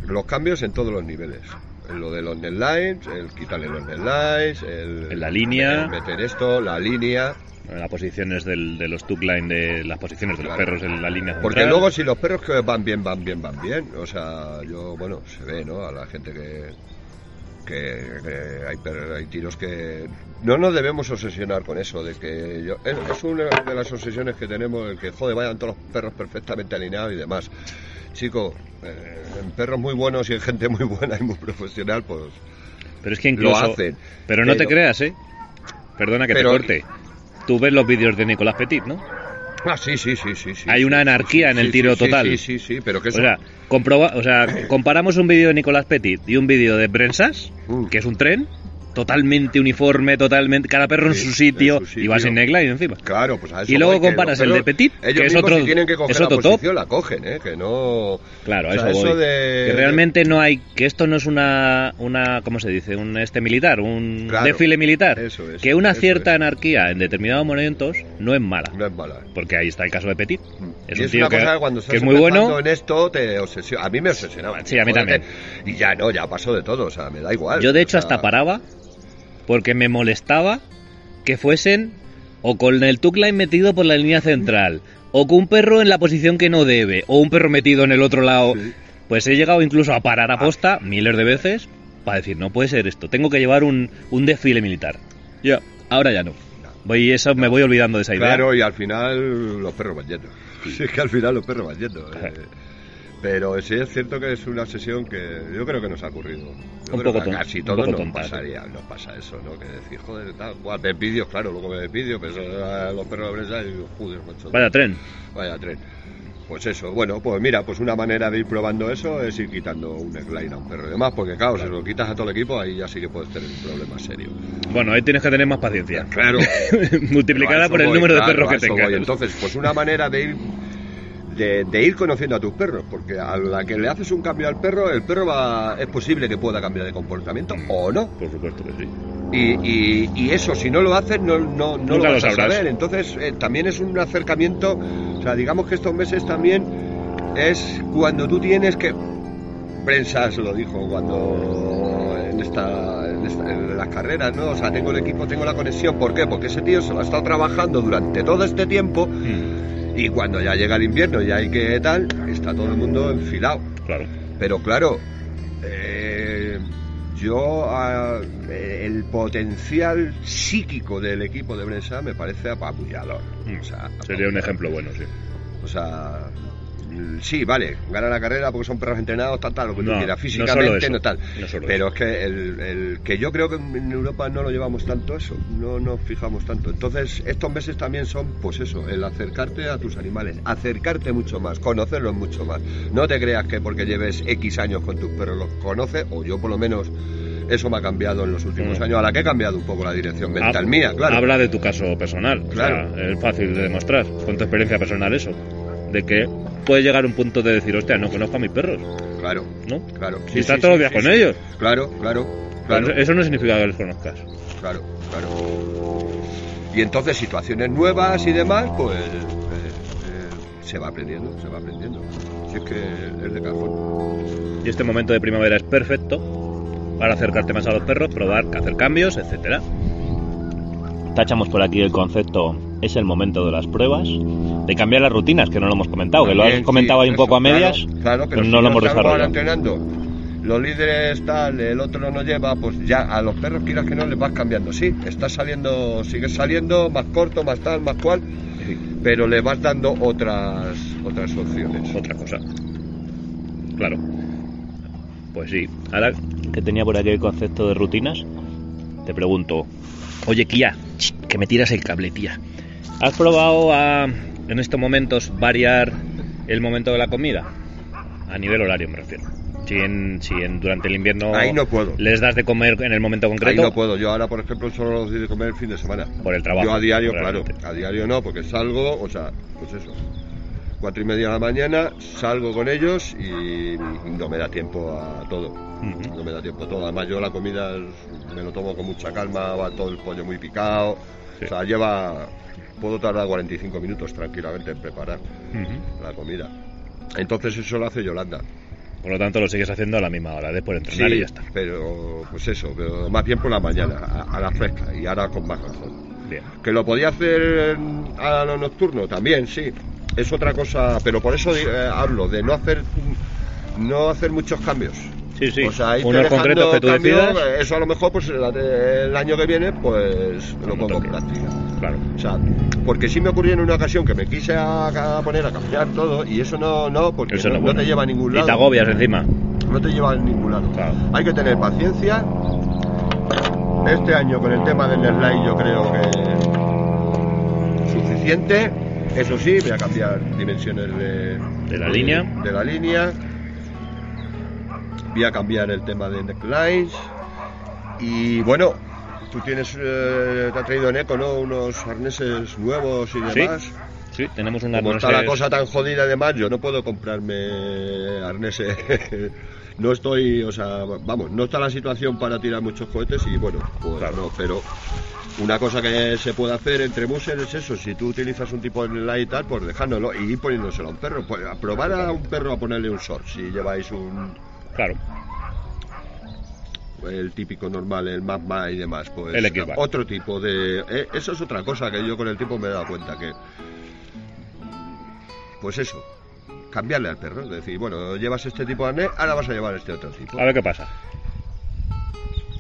Los cambios en todos los niveles. En lo de los netlines, el quitarle los netlines, el En la línea. el meter esto, la línea. Las posiciones del- de los tuck line de las posiciones de los Claro. perros en la línea central. Porque luego si los perros que van bien, van bien, van bien. O sea, yo, bueno, se ve, ¿no? A la gente que, que, que hay, hay tiros que... No nos debemos obsesionar con eso, de que yo... Es, es una de las obsesiones que tenemos, el que, joder, vayan todos los perros perfectamente alineados y demás. Chico, eh, en perros muy buenos y en gente muy buena y muy profesional, pues... Pero es que incluso. Lo hacen. Pero no te creas, ¿eh? Perdona que Pero- te corte. Tú ves los vídeos de Nicolás Petit, ¿no? Ah, sí, sí, sí, sí. sí, Hay una anarquía sí, en el sí, tiro total. Sí, sí, sí, pero que O eso... sea, comproba, o sea, comparamos un vídeo de Nicolás Petit y un vídeo de Brensas, Mm. que es un tren, totalmente uniforme, totalmente. Cada perro en su sitio, en su y vas sin neckline encima. Claro, pues a eso Y luego comparas el de Petit, ellos que es otro- si tienen que coger es la top. posición, la cogen, ¿eh? Que no... Claro, O sea, eso eso voy. de- Que realmente no hay, que esto no es una, una, ¿cómo se dice? Un este militar, un Claro, desfile militar. eso es, que una eso cierta es. anarquía en determinados momentos no es mala. No es mala. Porque ahí está el caso de Petit. Es y un es tío una que, cosa que cuando estás que es muy bueno. en esto te obsesiona. A mí me obsesionaba. Sí, a mí también. Y ya no, ya pasó de todo, o sea, me da igual. Yo de hecho hasta paraba porque me molestaba que fuesen o con el tuck line metido por la línea central o con un perro en la posición que no debe o un perro metido en el otro lado. Sí. Pues he llegado incluso a parar a posta miles de veces para decir, no puede ser esto, tengo que llevar un, un desfile militar. Ya, ahora ya no. Voy eso me voy olvidando de esa idea. Claro, y al final los perros van yendo. Sí, es que al final los perros van yendo. eh. Pero sí es cierto que es una obsesión que yo creo que nos ha ocurrido. Yo Un creo poco que a casi todos poco nos pasaría, nos pasa eso, ¿no? Que decir, joder, tal, cual, ves vídeos, claro, luego ves vídeos, a los perros de bresa y digo, joder, macho. Vaya tren. Vaya tren. Pues eso, bueno, pues mira, pues una manera de ir probando eso es ir quitando un neckline a un perro y demás, porque claro, si lo quitas a todo el equipo, ahí ya sí que puedes tener un problema serio. Bueno, ahí tienes que tener más paciencia. Claro. Multiplicada Pero por el voy, número de perros que tengas. Entonces, pues una manera de ir de, de ir conociendo a tus perros, porque a la que le haces un cambio al perro, el perro va es posible que pueda cambiar de comportamiento o no. Por supuesto que sí. Y, y- y eso, si no lo haces, no, no, no Nunca lo lo vas a sabrás. saber. Entonces, eh, también es un acercamiento, o sea, digamos que estos meses también es cuando tú tienes que... Prensas lo dijo cuando en, esta- en las carreras, ¿no? O sea, tengo el equipo, tengo la conexión. ¿Por qué? Porque ese tío se lo ha estado trabajando durante todo este tiempo Mm, y cuando ya llega el invierno y hay que tal, está todo el mundo enfilado. claro. Pero claro, eh, yo ah, eh, el potencial psíquico del equipo de Brensa me parece apabullador. O sea, Sería un apabullador. ejemplo bueno, sí. O sea, mm, sí, vale, gana la carrera porque son perros entrenados, tal, tal, lo que tú quieras, físicamente eso, no tal. no Pero es que el, el- que yo creo que en Europa no lo llevamos tanto eso, no nos fijamos tanto. Entonces, estos meses también son, pues eso, el acercarte a tus animales, acercarte mucho más, conocerlos mucho más. No te creas que porque lleves X años con tus perros los conoces, o yo por lo menos eso me ha cambiado en los últimos Mm. años, a la que he cambiado un poco la dirección mental mía, claro. Habla de tu caso personal. o Claro. sea, es fácil de demostrar con tu experiencia personal eso. De que puedes llegar a un punto de decir, hostia, no conozco a mis perros, Claro, ¿no? claro. Y estás todos los días con ellos. Claro, claro, claro. Eso no significa que los conozcas. Claro, claro. Y entonces situaciones nuevas y demás, pues eh, eh, se va aprendiendo, se va aprendiendo. Si es que es de cajón. Y este momento de primavera es perfecto para acercarte más a los perros, probar, hacer cambios, etcétera. Tachamos por aquí el concepto, es el momento de las pruebas, de cambiar las rutinas, que no lo hemos comentado, que lo has comentado sí, ahí un eso, poco a medias, Claro, claro, pero pero si no lo hemos desarrollado. entrenando, los líderes tal, el otro no lleva, pues ya a los perros quieras que no les vas cambiando. Sí, estás saliendo, sigues saliendo más corto, más tal, más cual, pero le vas dando otras otras opciones. otra cosa. Claro. Pues sí. Ahora que tenía por aquí el concepto de rutinas, te pregunto, oye Kia, que me tiras el cable, tía. ¿Has probado a, en estos momentos variar el momento de la comida? A nivel horario me refiero. Si, en, si en- durante el invierno Ahí no puedo. les das de comer en el momento Ahí concreto, no puedo. Yo ahora, por ejemplo, solo los doy de comer el fin de semana. Por el trabajo, Yo a diario, claro. realmente. A diario no, porque salgo, o sea, pues eso. Cuatro y media de la mañana, salgo con ellos y no me da tiempo a todo. No me da tiempo a todo. Además, yo la comida me lo tomo con mucha calma, va todo el pollo muy picado. Sí. O sea, lleva. Puedo tardar 45 minutos tranquilamente en preparar la comida. Entonces, eso lo hace Yolanda. por lo tanto lo sigues haciendo a la misma hora, después de entrenar Sí, y ya está. pero pues eso, pero más bien por la mañana, a, a la fresca y ahora con más razón. Bien. Que lo podía hacer a lo nocturno también, sí. Es otra cosa, pero por eso eh, hablo de no hacer no hacer muchos cambios. Sí, sí. O sea, irte Unos concretos que tú cambios, decidas. eh, Eso a lo mejor pues el, el año que viene pues lo pongo en práctica. Claro. O sea, porque sí me ocurrió en una ocasión que me quise a, a poner a cambiar todo y eso no, no porque Eso no, te lleva a ningún lado. Y te agobias encima. No te lleva a ningún lado. Claro. Hay que tener paciencia. Este año con el tema del slide yo creo que suficiente. Eso sí, voy a cambiar dimensiones de, De la línea. De la línea. Voy a cambiar el tema de necklines. Y bueno, tú tienes, eh, te ha traído Neko, ¿no? Unos arneses nuevos y Sí. demás. Sí, tenemos una Como está la cosa tan jodida además, yo no puedo comprarme arneses. no estoy, o sea, vamos, no está la situación para tirar muchos cohetes y bueno, pues no, pero una cosa que se puede hacer entre muses es eso, si tú utilizas un tipo de light y tal, pues dejándolo y ir poniéndoselo a un perro. Pues, a probar a un perro a ponerle un short, si lleváis un Claro. el típico normal, el magma y demás, pues El otro tipo de... eh, eso es otra cosa que yo con el tiempo me he dado cuenta que... Pues eso, cambiarle al perro, es decir, bueno, llevas este tipo de arnés, ahora vas a llevar este otro tipo. A ver qué pasa.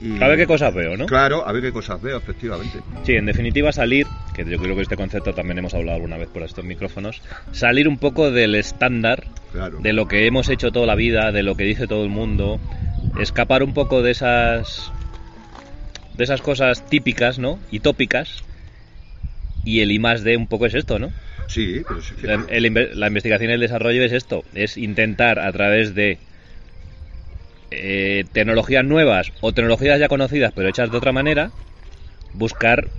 Y- A ver qué cosas veo, ¿no? Claro, a ver qué cosas veo, efectivamente. Sí, en definitiva salir, que yo creo que este concepto también hemos hablado alguna vez por estos micrófonos, salir un poco del estándar, Claro. de lo que hemos hecho toda la vida, de lo que dice todo el mundo, escapar un poco de esas de esas cosas típicas, ¿no? Y tópicas. Y el I más D un poco es esto, ¿no? Sí, pero sí que- La, el inve- la investigación y el desarrollo es esto, es intentar a través de eh, tecnologías nuevas o tecnologías ya conocidas pero hechas de otra manera, buscar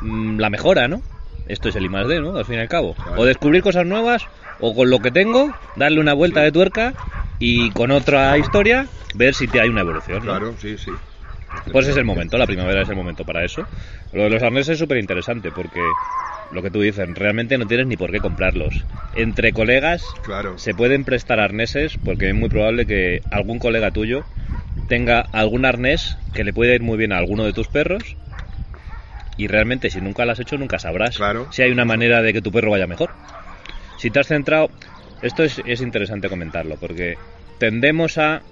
mm, la mejora, ¿no? Esto es el I más D, ¿no? Al fin y al cabo. Claro. O descubrir cosas nuevas, o con lo que tengo, darle una vuelta de tuerca y con otra historia ver si te hay una evolución, ¿no? Claro, sí, sí. Pues es el momento, la primavera es el momento para eso. Lo de los arneses es súper interesante porque lo que tú dices, realmente no tienes ni por qué comprarlos. Entre colegas Claro. se pueden prestar arneses porque es muy probable que algún colega tuyo tenga algún arnés que le puede ir muy bien a alguno de tus perros y realmente si nunca lo has hecho nunca sabrás Claro. si hay una manera de que tu perro vaya mejor. Si te has centrado, esto es, es interesante comentarlo porque tendemos a,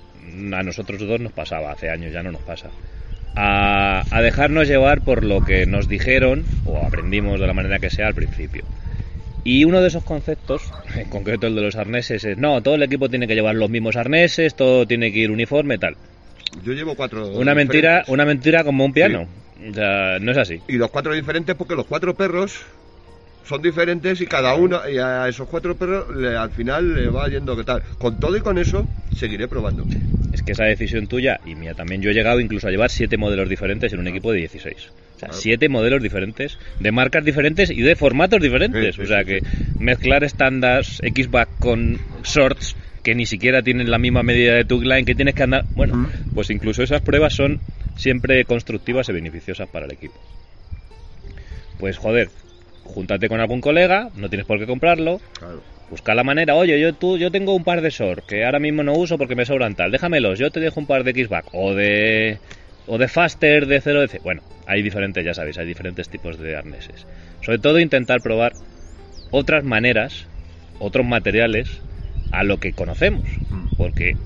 a nosotros dos nos pasaba, hace años ya no nos pasa, a, a dejarnos llevar por lo que nos dijeron o aprendimos de la manera que sea al principio. Y uno de esos conceptos, en concreto el de los arneses, es no, todo el equipo tiene que llevar los mismos arneses, todo tiene que ir uniforme, tal. Yo llevo cuatro. Una mentira, una mentira como un piano. O sea, no es así. Y los cuatro diferentes porque los cuatro perros son diferentes y cada uno, y a esos cuatro perros le- al final le va yendo que tal. Con todo y con eso, seguiré probando. Es que esa decisión tuya y mía también. Yo he llegado incluso a llevar siete modelos diferentes en un equipo de 16. O sea, siete modelos diferentes, de marcas diferentes y de formatos diferentes. Sí, sí, o sea sí, que mezclar estándares X-Back con shorts que ni siquiera tienen la misma medida de tugline que tienes que andar. Bueno, pues incluso esas pruebas son siempre constructivas y beneficiosas para el equipo. Pues joder, júntate con algún colega, no tienes por qué comprarlo, Claro. Busca la manera, oye, yo tú, yo tengo un par de short que ahora mismo no uso porque me sobran tal, déjamelos, yo te dejo un par de X-Back o de o de Faster de 0 de Bueno, hay diferentes, ya sabéis, hay diferentes tipos de arneses. Sobre todo intentar probar otras maneras, otros materiales a lo que conocemos, porque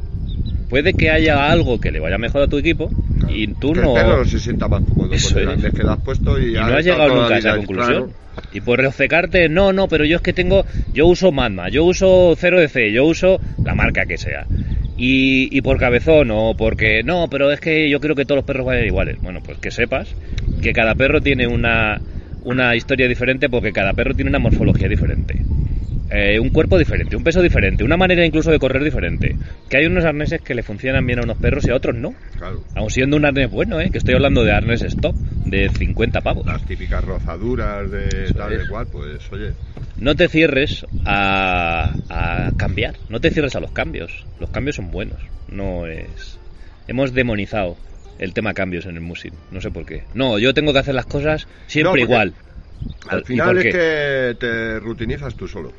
puede que haya algo que le vaya mejor a tu equipo y tú que no el perro se sienta más cómodo Eso con el es. que le has puesto y, no has llegado nunca a esa conclusión. claro. Y por obcecarte, no, no, pero yo es que tengo, yo uso Magma, yo uso 0DC, yo uso la marca que sea. Y, y por cabezón, o porque, no, pero es que yo creo que todos los perros vayan iguales. Bueno, pues que sepas que cada perro tiene una, una historia diferente porque cada perro tiene una morfología diferente. Eh, un cuerpo diferente, un peso diferente, una manera incluso de correr diferente. Que hay unos arneses que le funcionan bien a unos perros y a otros no. Claro. Aun siendo un arnés bueno, ¿eh? que estoy hablando de arnés stop de 50 pavos. Las típicas rozaduras de tal es. de cual, pues oye, No te cierres a, a cambiar, no te cierres a los cambios. Los cambios son buenos, no es... Hemos demonizado el tema cambios en el Musim, no sé por qué. No, yo tengo que hacer las cosas siempre No, igual. al ¿Y final es que te rutinizas tú solo.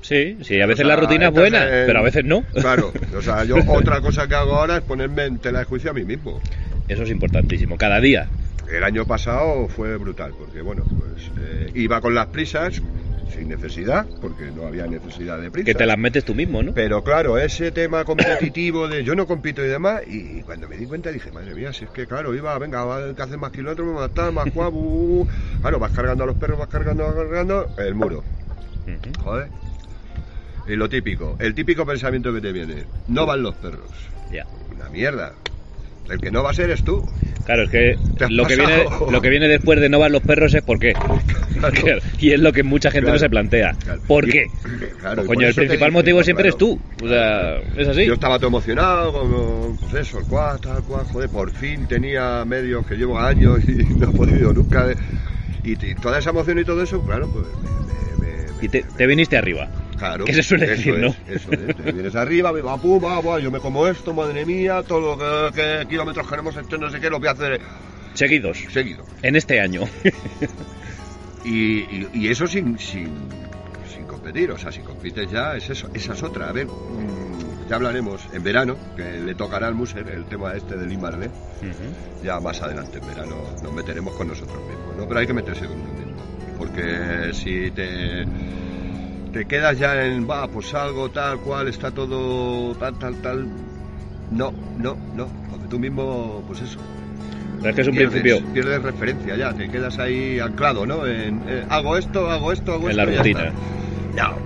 Sí, sí, a veces O sea, la rutina es buena, en- pero a veces no. Claro, o sea, yo otra cosa que hago ahora es ponerme en tela de juicio a mí mismo. Eso es importantísimo, cada día. El año pasado fue brutal, porque bueno, pues eh, iba con las prisas, sin necesidad, porque no había necesidad de prisa. Que te las metes tú mismo, ¿no? Pero claro, ese tema competitivo de yo no compito y demás, y cuando me di cuenta dije, madre mía, si es que claro, iba, venga, va que hacer más kilómetros, más tal, más guabu. Claro, vas cargando a los perros, vas cargando, vas cargando, el muro. Joder. Y lo típico, el típico pensamiento que te viene, no van los perros. Ya. Una mierda. El que no va a ser es tú. Claro, es que lo que, viene, lo que viene después de no van los perros es por qué. Claro. y es lo que mucha gente no se plantea. Claro. ¿Por Y- qué? Pues, coño, el principal motivo siempre eres tú. O sea, es así. Yo estaba todo emocionado, como, pues eso, el cual, tal cual, joder, por fin tenía medios que llevo años y no he podido nunca. de- y, y toda esa emoción y todo eso, claro, pues me, me- me- Y te viniste arriba. Claro, que se suele eso decir, es, ¿no? Eso es, te vienes arriba, me va, pum, va, va, yo me como esto, madre mía, todo lo que, que kilómetros queremos hecho, no sé qué, lo voy a hacer Seguidos. seguido. En este año. Y, y- y eso sin, sin, sin competir, o sea, si compites ya, es eso, esa es otra. A ver, mm, ya hablaremos en verano, que le tocará al Muser el tema este del Inmarne. Ujú. Ya más adelante en verano nos meteremos con nosotros mismos, ¿no? Pero hay que meterse con uno mismo. Porque si te, te quedas ya en, va, pues algo tal cual, está todo tal, tal, tal. No, no, no. Porque tú mismo, pues eso. Es que es un pierdes, principio Pierdes referencia ya, te quedas ahí anclado, ¿no? En, eh, hago esto, hago esto, hago en esto. la y ya rutina. No.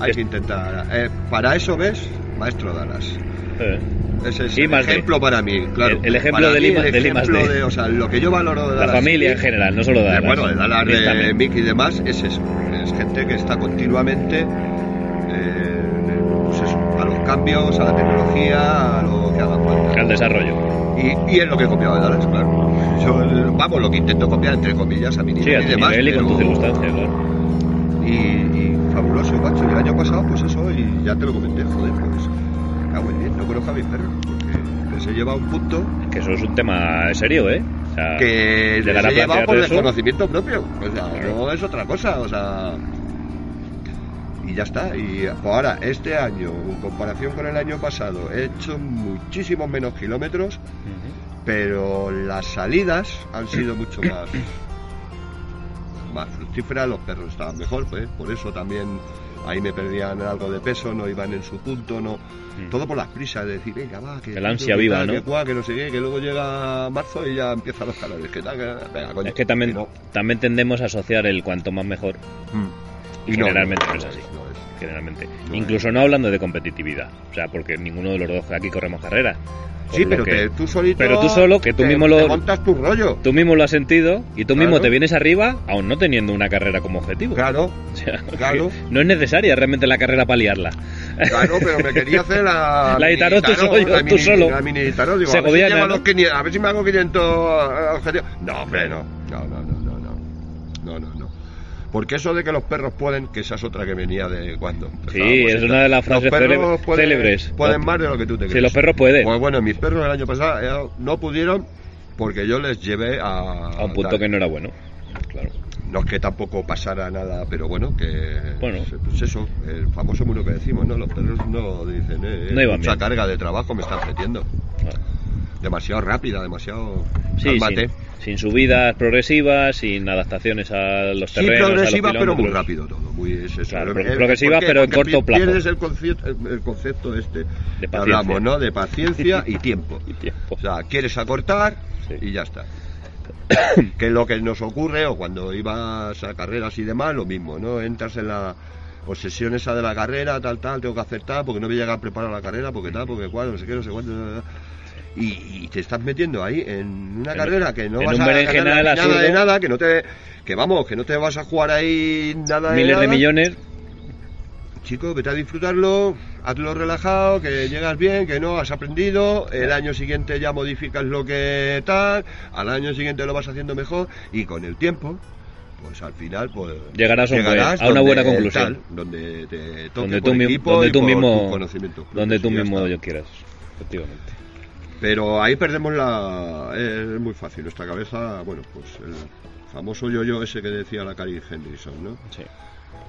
Hay Es- que intentar. eh, para eso ves, Maestro Dallas. Eh. Ese es el ejemplo para mí, claro. El- el ejemplo Para I más- el ejemplo de, o sea, lo que yo valoro de La Dallas familia en general, no solo de, Dallas. bueno, de Dallas, de también. Mick y demás, es eso. Es gente que está continuamente eh, pues eso, a los cambios, a la tecnología, a lo que haga falta. Al desarrollo. Y, y es lo que he copiado de Dallas, claro. Yo, vamos, lo que intento copiar, entre comillas, a mi nivel Sí, a y demás. nivel y con tus circunstancias, claro. y, y fabuloso, macho. Y el año pasado, pues eso, y ya te lo comenté, joder, pues cago en 10, no conozco a mis perros, porque les he llevado a un punto Que eso es un tema serio, ¿eh? Sea, que llegar les a he llevado por eso. desconocimiento propio. O sea, no es otra cosa, o sea. Y ya está. Y ahora, este año, en comparación con el año pasado, he hecho muchísimos menos kilómetros, pero las salidas han sido mucho más. más fructíferas, los perros estaban mejor, pues, por eso también ahí me perdían algo de peso, no iban en su punto, no. Mm. Todo por las prisas de decir, venga, va, que. El ansia que viva, tal, ¿no? Que, cuá, que no sé qué, que luego llega marzo y ya empiezan los calores, que tal, que. Venga, coño, Es que también, no. también tendemos a asociar el cuanto más mejor. Mm. Y no, generalmente no, no, es así. Generalmente. No Incluso no hablando de competitividad. O sea, porque ninguno de los dos aquí corremos carrera. Por Sí, pero que- que tú solito. Pero tú solo, que tú te- mismo te lo- montas tu rollo. Tú mismo lo has sentido y tú mismo te vienes arriba, aún no teniendo una carrera como objetivo. Claro, O sea, Claro. no es necesaria realmente la carrera para liarla. claro, pero me quería hacer la. La Itaró tú solo, la tú mini- solo. La mini Itaró, digo, a ver, si Segoviana, llego a ¿no? los 500, a ver si me hago 500 objetivos. No, hombre. No, no, no. no. Porque eso de que los perros pueden, que esa es otra que venía de cuando. Sí, empezábamos es una de las frases Los perros pueden- célebres. Pueden más de lo que tú te crees. Sí, los perros pueden. Pues bueno, mis perros el año pasado eh, no pudieron porque yo les llevé a. A un punto tal. que no era bueno. Claro. No es que tampoco pasara nada, pero bueno, que. Bueno. Pues eso, el famoso muro que decimos, ¿no? Los perros no dicen, eh, No iban mucha bien. carga de trabajo me están metiendo. Claro. Demasiado rápida, demasiado. Sí, sin, sin subidas progresivas, sin adaptaciones a los Sí, terrenos. progresiva, a los pero muy rápido todo. Muy, es eso. Claro, Eh, pro- ¿por progresiva, qué? pero en Porque corto plazo. Pierdes el concepto, el concepto este. paciencia. hablamos, ¿no? De paciencia y tiempo. Y tiempo. O sea, quieres acortar Sí. y ya está. que es lo que nos ocurre, o cuando ibas a carreras y demás, lo mismo, ¿no? Entras en la obsesión esa de la carrera, tal, tal, tengo que acertar porque no me llega a preparar la carrera, porque tal, porque cuál, no sé qué, no sé cuánto. no, no, no. Y, y te estás metiendo ahí en una En- carrera que no vas a ganar nada de nada, que no te. Que vamos, que no te vas a jugar ahí nada de Miles de nada. millones. Chico, vete a disfrutarlo, hazlo relajado, que llegas bien, que no, has aprendido, el año siguiente ya modificas lo que tal, al año siguiente lo vas haciendo mejor y con el tiempo, pues al final pues Llegarás llegarás a una buena conclusión. tal, donde te toque Donde por tú, equipo donde y tú por mismo, donde tú ya mismo yo quieras, efectivamente. Pero ahí perdemos la... Es muy fácil, nuestra cabeza, bueno, pues el famoso yo-yo ese que decía la Cari Henderson, ¿no? Sí.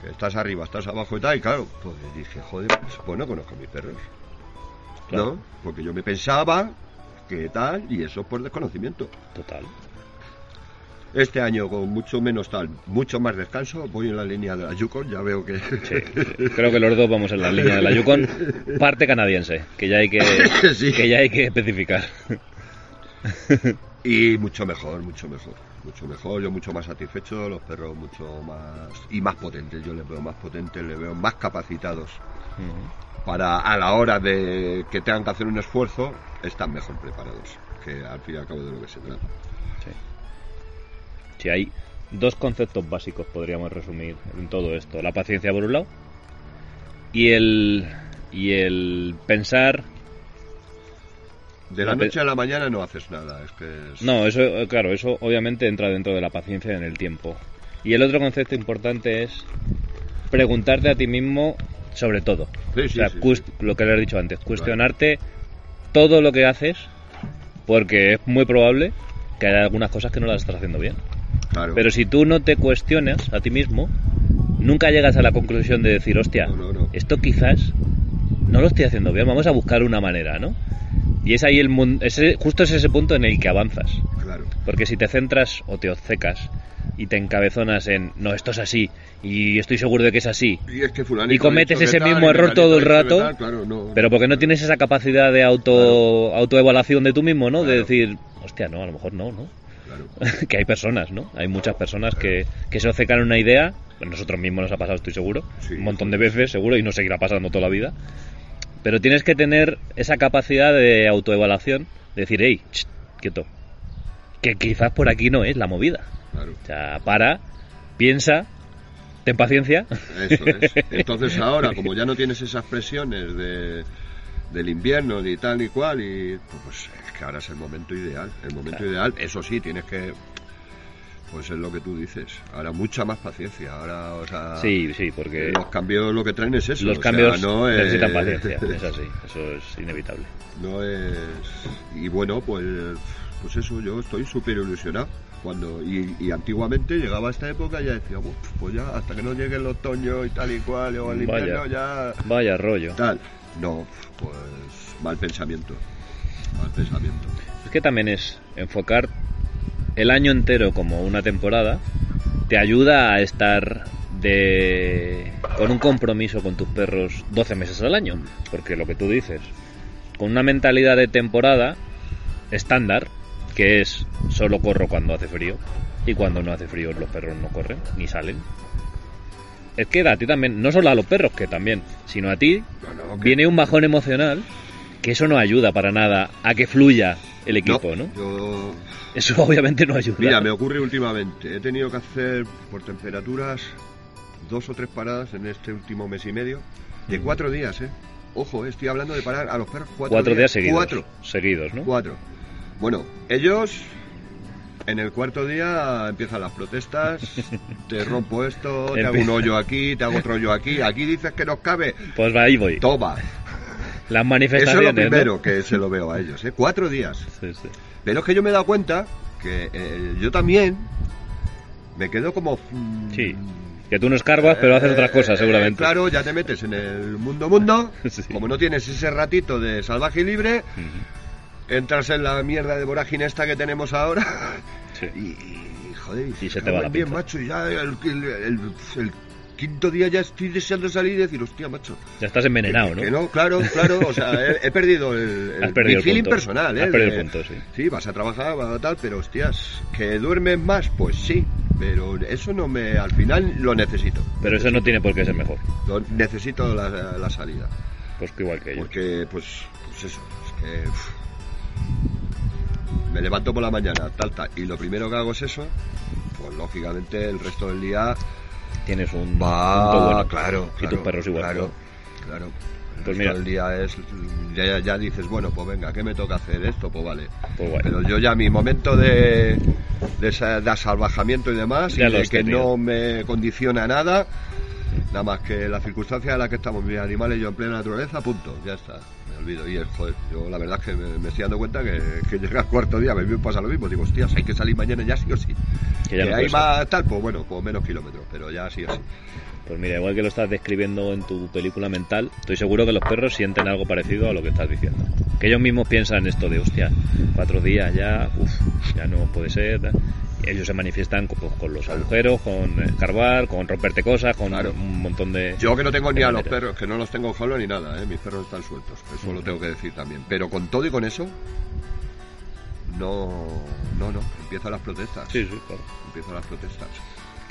que estás arriba, estás abajo y tal, y claro, pues dije, joder, pues, pues no conozco a mis perros. Claro. ¿No? Porque yo me pensaba que tal, y eso es por desconocimiento. Total. Este año, con mucho menos tal, mucho más descanso, voy en la línea de la Yukon, ya veo que. Sí. Creo que los dos vamos en la línea de la Yukon, parte canadiense, que ya hay que, Sí. que ya hay que especificar. y mucho mejor, mucho mejor. Mucho mejor, yo mucho más satisfecho, los perros mucho más. y más potentes, yo les veo más potentes, les veo más capacitados para a la hora de que tengan que hacer un esfuerzo, están mejor preparados, que al fin y al cabo de lo que se trata. Si hay dos conceptos básicos, podríamos resumir en todo esto: la paciencia por un lado y el, y el pensar. De la noche a la mañana no haces nada, es que es... No, eso, eh, claro, eso obviamente entra dentro de la paciencia en el tiempo. Y el otro concepto importante es preguntarte a ti mismo sobre todo. Sí, o sea, sí. lo que le he dicho antes, cuestionarte todo lo que haces, porque es muy probable que haya algunas cosas que no las estás haciendo bien. Claro. Pero si tú no te cuestionas a ti mismo, nunca llegas a la conclusión de decir, hostia, No, no, no. esto quizás no lo estoy haciendo bien, vamos a buscar una manera, ¿no? Y es ahí el mun- ese, justo es ese punto en el que avanzas. Claro. Porque si te centras o te obcecas y te encabezonas en, no, esto es así, y estoy seguro de que es así, Y es que fulanito Y cometes ese tal, mismo error todo el rato, tal, claro, no, pero porque no tienes esa capacidad de auto autoevaluación de tú mismo, ¿no? De decir, hostia, no, a lo mejor no, ¿no? Claro. que hay personas, ¿no? Hay muchas personas que, que se en una idea, nosotros mismos nos ha pasado, estoy seguro, Sí, un montón de veces, seguro, y nos seguirá pasando toda la vida. Pero tienes que tener esa capacidad de autoevaluación, de decir, hey, ch, quieto, que quizás por aquí no es la movida. Claro. O sea, para, piensa, ten paciencia. Eso es. Entonces ahora, como ya no tienes esas presiones de, del invierno ni tal ni cual, y pues es que ahora es el momento ideal. El momento Claro. ideal, eso sí, tienes que. Pues es lo que tú dices. Ahora mucha más paciencia. Ahora, o sea. Sí, sí, porque Los cambios lo que traen es eso. los o sea, cambios es- necesitan paciencia, es así, eso es inevitable. No es. Y bueno, pues, pues eso, yo estoy súper ilusionado. Cuando, y, y antiguamente llegaba a esta época y ya decía, "Buf, pues ya hasta que no llegue el otoño y tal y cual, o el Vaya. invierno ya. Vaya rollo. Tal. No, pues mal pensamiento. Mal pensamiento. Es que también es enfocar el año entero como una temporada, te ayuda a estar de con un compromiso con tus perros 12 meses al año, porque lo que tú dices, con una mentalidad de temporada estándar, que es solo corro cuando hace frío y cuando no hace frío los perros no corren ni salen. Es que a ti también, no solo a los perros, que también, sino a ti, No, no, que- viene un bajón emocional que eso no ayuda para nada a que fluya el equipo, ¿no? Yo- Eso obviamente no ayuda. Mira, me ocurre últimamente. He tenido que hacer por temperaturas dos o tres paradas en este último mes y medio de cuatro días, ¿eh? Ojo, eh, estoy hablando de parar a los perros cuatro, Cuatro días seguidos. Cuatro. Seguidos, ¿no? Cuatro. Bueno, ellos en el cuarto día empiezan las protestas. Te rompo esto, te hago un hoyo aquí, te hago otro hoyo aquí. Aquí dices que nos cabe. Pues ahí voy. Toma. Las Eso es manifestaciones, lo ¿no? primero que se lo veo a ellos, ¿eh? Cuatro días. Sí, sí. Pero es que yo me he dado cuenta que eh, yo también me quedo como... mm, Sí. Que tú no escarbas, pero haces otras cosas, eh, seguramente. Claro, ya te metes en el mundo mundo, Sí. como no tienes ese ratito de salvaje y libre, entras en la mierda de vorágine esta que tenemos ahora Sí. y, y, joder, Y se te va la en bien, macho, y ya el, el- el- el quinto día ya estoy deseando salir y decir, hostia, macho. Ya estás envenenado, que, que ¿no? no, claro, claro, o sea, he, he perdido el, el- Has perdido mi el feeling punto. personal, ¿eh? Has perdido el punto, sí. Sí, vas a trabajar, vas a tal, pero hostias, que duermes más, pues sí, pero eso no me, al final lo necesito. Pero eso no tiene por qué ser mejor. Lo- necesito la, la salida, Pues que igual que yo. porque pues, pues eso, es que me levanto por la mañana, tal, tal, y lo primero que hago es eso, pues lógicamente el resto del día Tienes un va, punto bueno. claro, Y claro, tus perros igual. claro, ¿no? claro. El Pues mira. del día es, ya, ya- dices, bueno, pues venga, ¿qué me toca hacer esto? Pues vale. Pues guay. Pero yo ya mi momento de, de, asalvajamiento y demás, Ya y de que tenido. no me condiciona nada, nada más que la circunstancia en la que estamos, mis animales, yo en plena naturaleza, punto, ya está, olvido. Y es, joder, yo la verdad es que me, me estoy dando cuenta que, que llega el cuarto día, a mí me pasa lo mismo, digo, hostias, hay que salir mañana ya sí o sí. Que ya no hay más tal, pues bueno, pues menos kilómetros, pero ya sí o sí. Pues mira, igual que lo estás describiendo en tu película mental, estoy seguro que los perros sienten algo parecido a lo que estás diciendo. Que ellos mismos piensan esto de, hostia, cuatro días ya, uff, ya no puede ser. ellos se manifiestan con, pues, con los agujeros, con escarbar, con romperte cosas, con Claro. un montón de... Yo que no tengo ni a los perros, que no los tengo en jaula ni nada, ¿eh? mis perros están sueltos, eso lo tengo que decir también. Pero con todo y con eso, no, no, no, empiezan las protestas. Sí, sí, claro. Empiezan las protestas.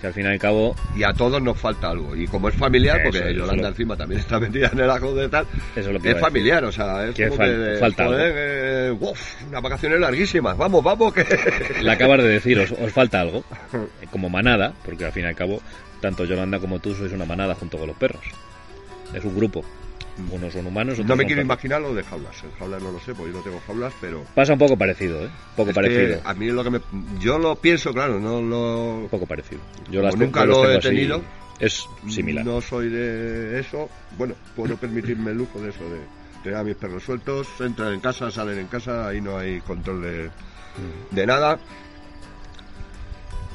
Que al fin y al cabo, Y a todos nos falta algo. Y como es familiar, Eso, porque Yolanda lo- encima también está metida en el ajo de tal, Eso es lo que es familiar, o sea, es Que como fal- que, falta joder, eh, uf, unas vacaciones larguísimas, vamos, vamos, que... la acabas de decir, os, os falta algo, como manada, porque al fin y al cabo, tanto Yolanda como tú sois una manada junto con los perros. Es un grupo. Unos son humanos, otros No me son quiero perros. imaginar lo de jaulas, en jaulas no lo sé, porque yo no tengo jaulas, pero... Pasa un poco parecido, ¿eh? Poco es que parecido. a mí lo que me... Yo lo pienso, claro, no lo... Un poco parecido. Yo las nunca lo he así, tenido, Es similar. No soy de eso. Bueno, puedo permitirme el lujo de eso, de tener a mis perros sueltos, entran en casa, salen en casa, ahí no hay control de, de nada.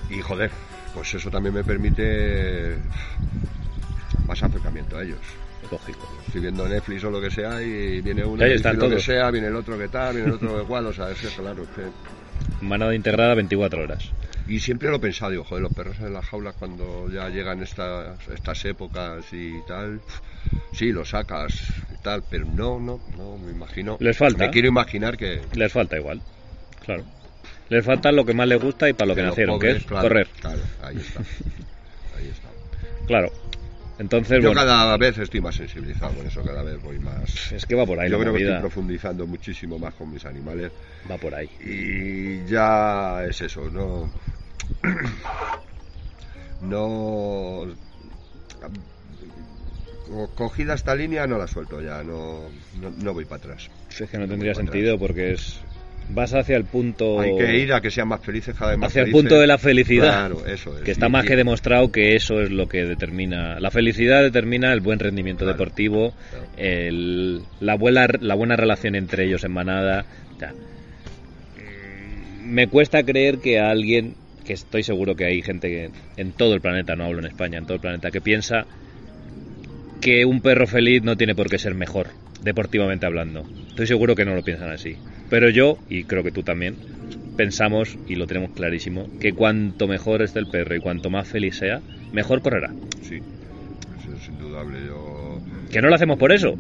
Y joder, pues eso también me permite más acercamiento a ellos. Lógico. Estoy viendo Netflix o lo que sea y viene uno dice lo que sea, viene el otro que tal, viene el otro que cual, o sea, es que claro, que... Manada integrada 24 horas. Y siempre lo he pensado, digo, joder, los perros en las jaulas cuando ya llegan estas, estas épocas y tal, sí, los sacas y tal, pero no, no, no, me imagino. Les falta. Me quiero imaginar que... Les falta igual. Claro. Les falta lo que más les gusta y para lo que los nacieron, que pobres, es claro, correr. Claro, ahí está. Ahí está. Claro. Entonces, Yo bueno, cada vez estoy más sensibilizado con eso, cada vez voy más... es que va por ahí Yo la creo que estoy profundizando muchísimo más con mis animales Va por ahí. y ya es eso, no... No... co- Cogida esta línea no la suelto ya, no, no, no voy para atrás. Es que no tendría atrás. sentido porque es vas hacia el punto Hay que ir a que sean más felices cada vez más hacia el punto de la felicidad. Claro, eso es. Que está Y- más y- que demostrado que eso es lo que determina. La felicidad determina el buen rendimiento Claro, deportivo, claro. el- la, buena, la buena relación entre ellos en manada. o sea, me cuesta creer que a alguien, que estoy seguro que hay gente que, en todo el planeta, no hablo en España, en todo el planeta, que piensa que un perro feliz no tiene por qué ser mejor, deportivamente hablando. Estoy seguro que no lo piensan así. Pero yo, y creo que tú también, pensamos, y lo tenemos clarísimo, que cuanto mejor esté el perro y cuanto más feliz sea, mejor correrá. Sí, eso es indudable. Yo... Que no lo hacemos por eso,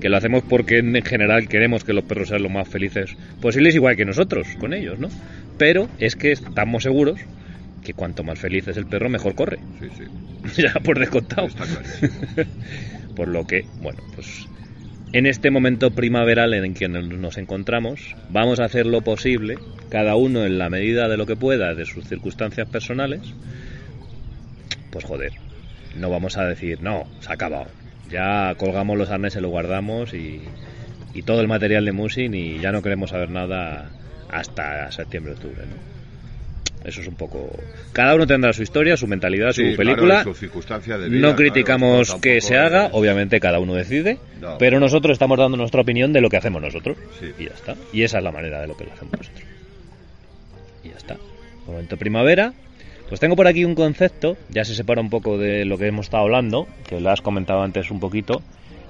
que lo hacemos porque en general queremos que los perros sean lo más felices posibles, igual que nosotros con ellos, ¿no? Pero es que estamos seguros que cuanto más feliz es el perro, mejor corre. Sí, sí. ya por descontado. Está clarísimo. por lo que, bueno, pues en este momento primaveral en que nos encontramos, vamos a hacer lo posible, cada uno en la medida de lo que pueda, de sus circunstancias personales, pues joder, no vamos a decir, no, se ha acabado. Ya colgamos los arneses, lo guardamos y, y todo el material de Musin y ya no queremos saber nada hasta septiembre, octubre, ¿no? Eso es un poco... Cada uno tendrá su historia, su mentalidad, su Sí, película. de vida, no criticamos claro, que se haga, es- obviamente cada uno decide, No. pero nosotros estamos dando nuestra opinión de lo que hacemos nosotros. Sí. Y ya está. Y esa es la manera de lo que lo hacemos nosotros. Y ya está. Momento primavera. Pues tengo por aquí un concepto, ya se separa un poco de lo que hemos estado hablando, que lo has comentado antes un poquito,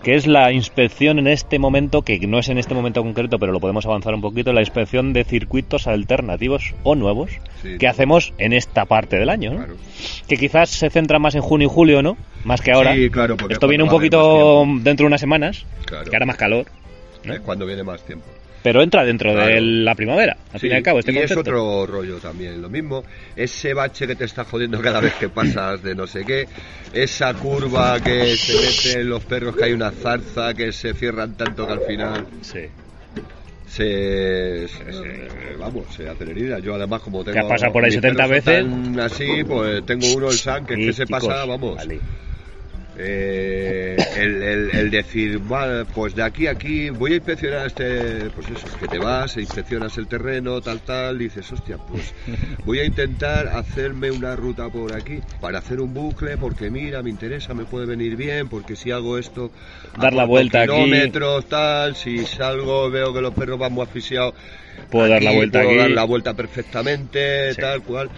que es la inspección en este momento, que no es en este momento concreto, pero lo podemos avanzar un poquito, la inspección de circuitos alternativos o nuevos Sí. que hacemos en esta parte del año, ¿no? Claro. Que quizás se centra más en junio y julio, ¿no? Más que ahora. Sí, claro, porque Esto es viene un poquito dentro de unas semanas, que hará más calor, cuando viene más tiempo. Pero entra dentro de la primavera, al fin y Sí, al cabo, este y es otro rollo también, lo mismo. Ese bache que te está jodiendo cada vez que pasas de no sé qué, esa curva que se meten los perros, que hay una zarza, que se cierran tanto que al final Sí. se, se- se- vamos, se hacen heridas. Yo además como tengo... has pasado por ahí mis 70 perros son veces. así, pues tengo uno, el San, que es que se pasa, vamos... vale. Eh, el, el- el decir, "Vale, pues de aquí a aquí voy a inspeccionar este, pues eso, que te vas, e inspeccionas el terreno, tal, tal, dices, hostia, pues voy a intentar hacerme una ruta por aquí para hacer un bucle, porque mira, me interesa, me puede venir bien, porque si hago esto, Dar la vuelta aquí. kilómetros, tal, si salgo, veo que los perros van muy asfixiados, Puedo dar la aquí vuelta puedo aquí. dar la vuelta perfectamente, Sí. tal cual.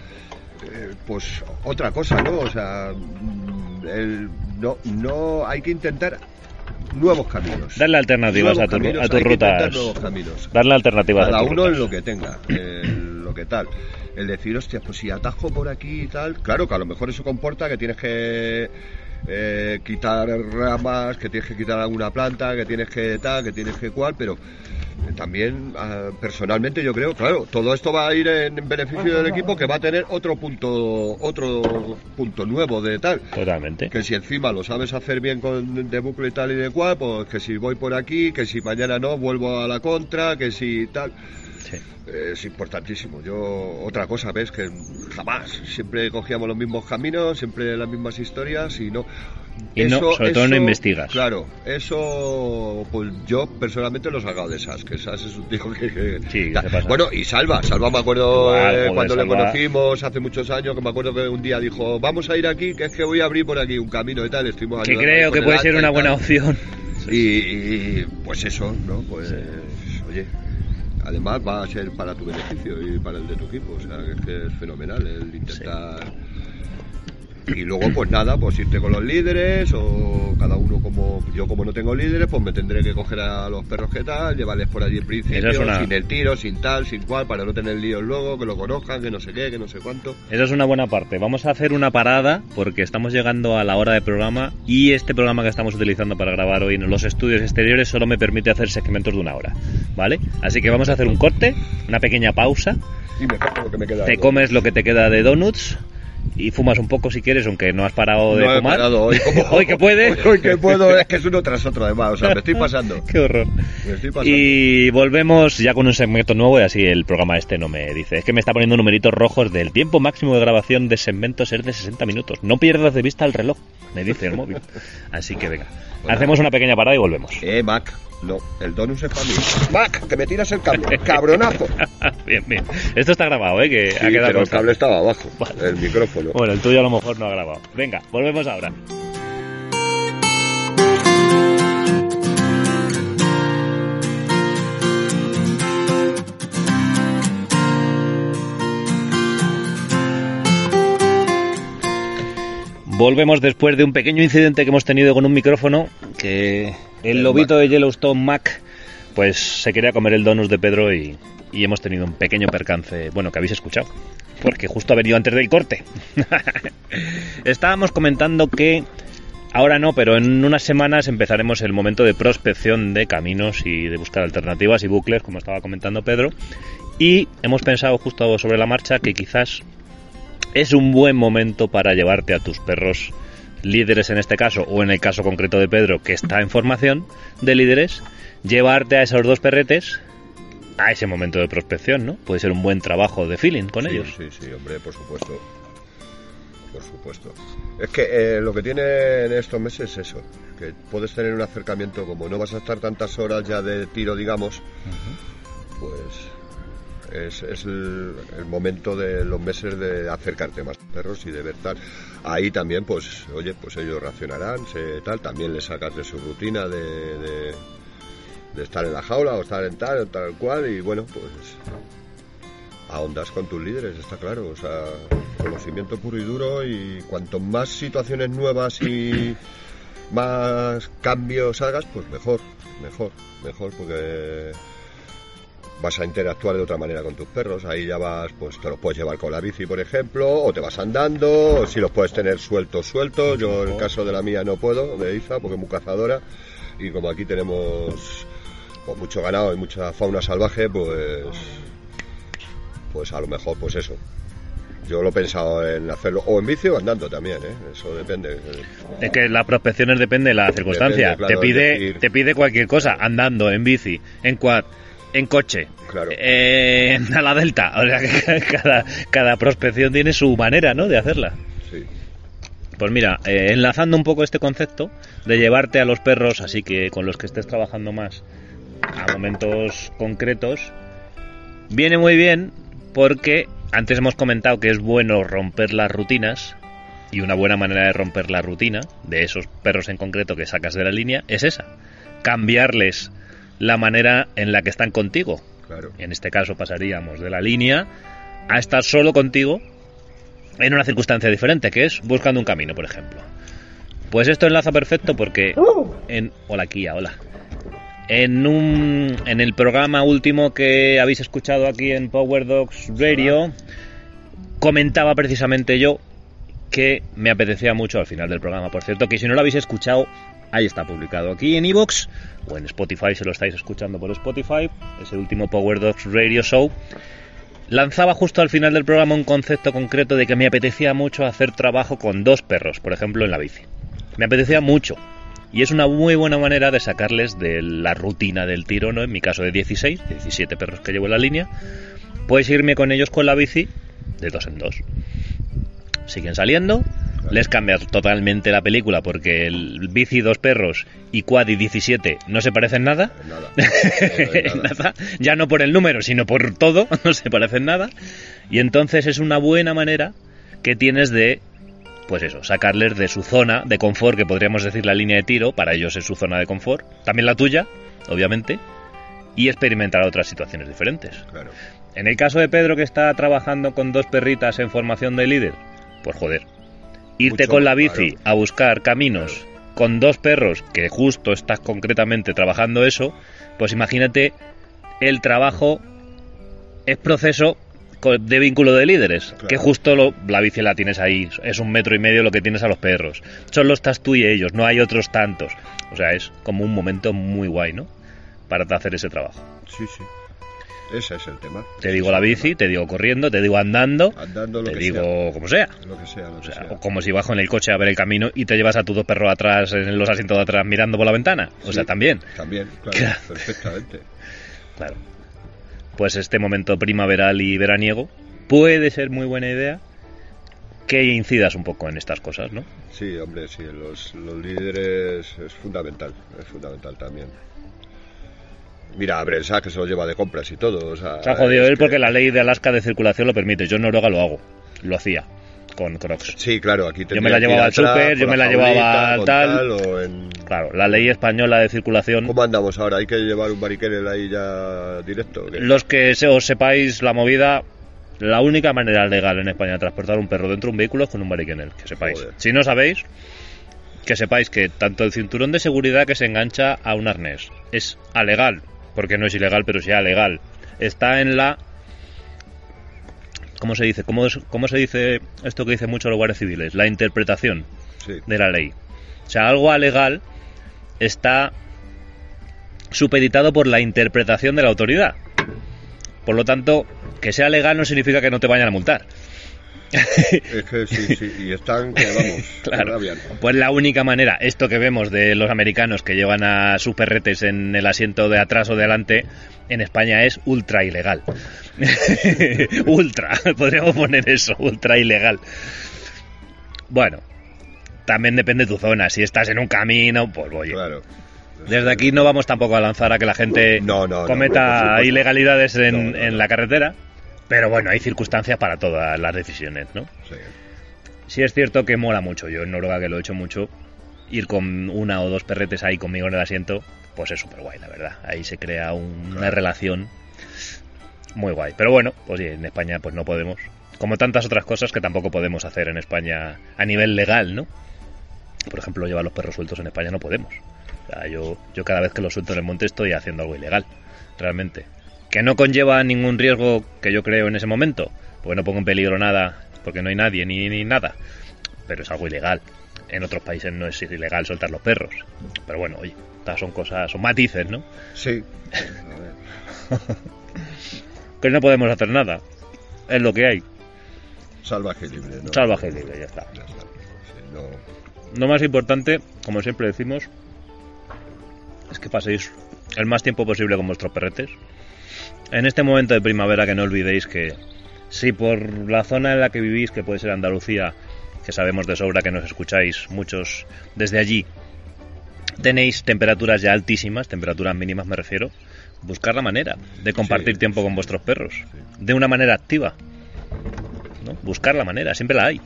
Eh, pues otra cosa, ¿no? O sea, el- no, no hay que intentar nuevos caminos. Darle alternativas Nuevos a, tu- caminos, a tus rutas. nuevos caminos. Darle alternativas a Cada tus uno rutas. en lo que tenga, en lo que tal. El decir, hostia, pues si atajo por aquí y tal. Claro que a lo mejor eso comporta que tienes que eh, quitar ramas, que tienes que quitar alguna planta, que tienes que tal, que tienes que cual, pero eh, también ah, personalmente yo creo, claro, todo esto va a ir en beneficio del equipo que va a tener otro punto, otro punto nuevo de tal. Totalmente. Que si encima lo sabes hacer bien con de bucle y tal y de cual, pues que si voy por aquí, que si mañana no, vuelvo a la contra, que si tal. Sí. Eh, Es importantísimo. Yo, otra cosa, ves que jamás, siempre cogíamos los mismos caminos, siempre las mismas historias y no. Y no, sobre todo no investigas. Claro, eso, pues yo personalmente lo he sacado de Sas, que Sas es un tío que. que- Sí, que ta- se pasa. Bueno, y Salva, Salva me acuerdo eh, cuando le conocimos hace muchos años, que me acuerdo que un día dijo, vamos a ir aquí, que es que voy a abrir por aquí un camino y tal, estuvimos Que creo que puede ser una buena opción. Y, y, pues eso, ¿no? Pues oye, además va a ser para tu beneficio y para el de tu equipo, o sea, que es que es fenomenal el intentar... Y luego pues nada, pues irte con los líderes o cada uno como... Yo como no tengo líderes, pues me tendré que coger a los perros que tal, llevarles por allí en principio, es una- sin el tiro, sin tal, sin cual, para no tener líos luego, que lo conozcan, que no sé qué, que no sé cuánto. Esa es una buena parte. Vamos a hacer una parada porque estamos llegando a la hora de programa y este programa que estamos utilizando para grabar hoy en los estudios exteriores solo me permite hacer segmentos de una hora, ¿vale? Así que vamos a hacer un corte, una pequeña pausa, Y me lo que me queda. te algo. comes lo que te queda de donuts y fumas un poco si quieres, aunque no has parado de No he fumar. parado hoy. Hoy que puede. Hoy, hoy que puedo, es que es uno tras otro además, o sea, me estoy pasando. Qué horror. Me estoy pasando. Y volvemos ya con un segmento nuevo y así el programa este no me dice. Es que me está poniendo numeritos rojos del tiempo máximo de grabación de segmentos es de 60 minutos. No pierdas de vista el reloj, me dice el móvil. Así que venga, Bueno. hacemos una pequeña parada y volvemos. Eh, Mac, no, el donus es para mí. Mac, que me tiras el cable, cabronazo. bien, bien. Esto está grabado, ¿eh? Que Sí, ha quedado pero el cable estaba abajo, Vale. el micrófono. Bueno, el tuyo a lo mejor no ha grabado. Venga, volvemos ahora. Volvemos después de un pequeño incidente que hemos tenido con un micrófono que el lobito de Yellowstone Mac pues se quería comer el donus de Pedro y, y hemos tenido un pequeño percance, bueno, que habéis escuchado, porque justo ha venido antes del corte. Estábamos comentando que ahora no, pero en unas semanas empezaremos el momento de prospección de caminos y de buscar alternativas y bucles, como estaba comentando Pedro, y hemos pensado justo sobre la marcha que quizás es un buen momento para llevarte a tus perros líderes en este caso, o en el caso concreto de Pedro, que está en formación de líderes, llevarte a esos dos perretes a ese momento de prospección, ¿no? Puede ser un buen trabajo de feeling con Sí, ellos. Sí, sí, hombre, por supuesto. Por supuesto. Es que eh, lo que tiene en estos meses es eso, que puedes tener un acercamiento, como no vas a estar tantas horas ya de tiro, digamos, pues es, es el, momento de los meses de acercarte más a perros y de ver tal. Ahí también, pues, oye, pues ellos reaccionarán, se, tal, también les sacas de su rutina de, de, de estar en la jaula o estar en tal o tal cual y bueno, pues ahondas con tus líderes, está claro. O sea, conocimiento puro y duro y cuanto más situaciones nuevas y más cambios hagas, pues mejor, mejor, mejor, porque vas a interactuar de otra manera con tus perros. Ahí ya vas, pues te los puedes llevar con la bici, por ejemplo, o te vas andando, o si los puedes tener sueltos, sueltos. Yo en el caso de la mía no puedo, de Iza, porque es muy cazadora. Y como aquí tenemos pues, mucho ganado y mucha fauna salvaje, pues pues a lo mejor pues eso yo lo he pensado en hacerlo o en bici o andando también ¿eh? eso depende Es que las prospecciones depende de la circunstancia. Depende, claro, te pide te pide cualquier cosa, andando, en bici, en quad, en coche, Claro. eh, a la delta. O sea, que cada, cada prospección tiene su manera, ¿no? De hacerla. sí Pues mira, eh, enlazando un poco este concepto de llevarte a los perros, así que con los que estés trabajando más, a momentos concretos, viene muy bien porque antes hemos comentado que es bueno romper las rutinas y una buena manera de romper la rutina de esos perros en concreto que sacas de la línea es esa, cambiarles la manera en la que están contigo. claro En este caso pasaríamos de la línea a estar solo contigo en una circunstancia diferente, que es buscando un camino, por ejemplo. Pues esto enlaza perfecto porque en hola Kia, hola. En un en el programa último que habéis escuchado aquí en Power Dogs Radio comentaba precisamente yo que me apetecía mucho al final del programa, por cierto, que si no lo habéis escuchado, ahí está publicado aquí en iVoox o en Spotify si lo estáis escuchando por Spotify, es el último Power Dogs Radio Show. Lanzaba justo al final del programa un concepto concreto de que me apetecía mucho hacer trabajo con dos perros, por ejemplo, en la bici. Me apetecía mucho. Y es una muy buena manera de sacarles de la rutina del tiro, ¿no? En mi caso de 16, 17 perros que llevo en la línea, puedes irme con ellos con la bici de dos en dos. Siguen saliendo, les cambias totalmente la película porque el bici dos perros y quad y 17 no se parecen nada. nada, nada, nada. Nada. Ya no por el número, sino por todo, no se parecen nada. Y entonces es una buena manera que tienes de, pues eso, sacarles de su zona de confort, que podríamos decir la línea de tiro, para ellos es su zona de confort, también la tuya, obviamente, y experimentar otras situaciones diferentes. claro En el caso de Pedro, que está trabajando con dos perritas en formación de líder, pues joder, irte Mucho, con la bici claro. a buscar caminos con dos perros que justo estás concretamente trabajando eso, pues imagínate el trabajo es proceso de vínculo de líderes, Claro. que justo lo- la bici la tienes ahí, es un metro y medio lo que tienes a los perros. Solo estás tú y ellos, no hay otros tantos. O sea, es como un momento muy guay, ¿no? Para hacer ese trabajo. sí sí ese es el tema Te digo la bici, te digo corriendo, te digo andando, andando lo te que digo sea como sea. lo que sea lo O que sea, sea o como si bajo en el coche a ver el camino y te llevas a tus dos perros atrás en los asientos de atrás mirando por la ventana. O Sí. sea, también. también claro Claro. perfectamente Claro. Pues este momento primaveral y veraniego puede ser muy buena idea que incidas un poco en estas cosas, ¿no? sí hombre sí los, los líderes es fundamental es fundamental también mira a Brensa que se lo lleva de compras y todo o sea, Se ha jodido él que- porque la ley de Alaska de circulación lo permite. Yo en Noruega lo hago. Lo hacía con Crocs. Sí, claro, aquí Yo me la llevaba al súper, yo me la jaulita, llevaba con tal. en- Claro, la ley española de circulación. ¿Cómo andamos ahora? ¿Hay que llevar un bariquel ahí ya directo? Los que se- os sepáis la movida, la única manera legal en España de transportar un perro dentro de un vehículo es con un bariquenel, que sepáis. Joder. Si no sabéis, que sepáis que tanto el cinturón de seguridad que se engancha a un arnés es alegal, porque no es ilegal, pero sí legal. Está en la ¿Cómo se dice? ¿Cómo, es- ¿Cómo se dice esto que dicen muchos los guardias civiles? La interpretación Sí, de la ley. O sea, algo alegal está supeditado por la interpretación de la autoridad. Por lo tanto, que sea legal no significa que no te vayan a multar. Es que sí, sí, y están que vamos, Claro. Pues la única manera, esto que vemos de los americanos que llevan a sus perretes en el asiento de atrás o de adelante, en España es ultra ilegal. ultra, podríamos poner eso, ultra ilegal. Bueno, también depende de tu zona. Si estás en un camino, pues oye. Claro. Desde aquí no vamos tampoco a lanzar a que la gente No, no, cometa ilegalidades en, en la carretera. Pero bueno, hay circunstancias para todas las decisiones, ¿no? Sí. Sí es cierto que mola mucho, yo en Noruega que lo he hecho mucho, ir con una o dos perretes ahí conmigo en el asiento, pues es súper guay, la verdad. Ahí se crea un- una relación muy guay. Pero bueno, pues sí, en España pues no podemos. Como tantas otras cosas que tampoco podemos hacer en España a nivel legal, ¿no? Por ejemplo, llevar los perros sueltos en España no podemos. O sea, yo, yo cada vez que los suelto en el monte estoy haciendo algo ilegal, realmente. Que no conlleva ningún riesgo que yo creo en ese momento, porque no pongo en peligro nada, porque no hay nadie ni, ni nada. Pero es algo ilegal. En otros países no es ilegal soltar los perros. Pero bueno, oye, estas son cosas, son matices, ¿no? Sí. Que no podemos hacer nada. Es lo que hay. Salvaje libre, ¿no? Salvaje libre, ya está. Ya está. Sí, no- Lo más importante, como siempre decimos, es que paséis el más tiempo posible con vuestros perretes. En este momento de primavera que no olvidéis que si por la zona en la que vivís, que puede ser Andalucía, que sabemos de sobra que nos escucháis muchos desde allí, tenéis temperaturas ya altísimas, temperaturas mínimas me refiero, buscar la manera de compartir Sí, tiempo con vuestros perros, de una manera activa. ¿no? Buscar la manera, siempre la hay.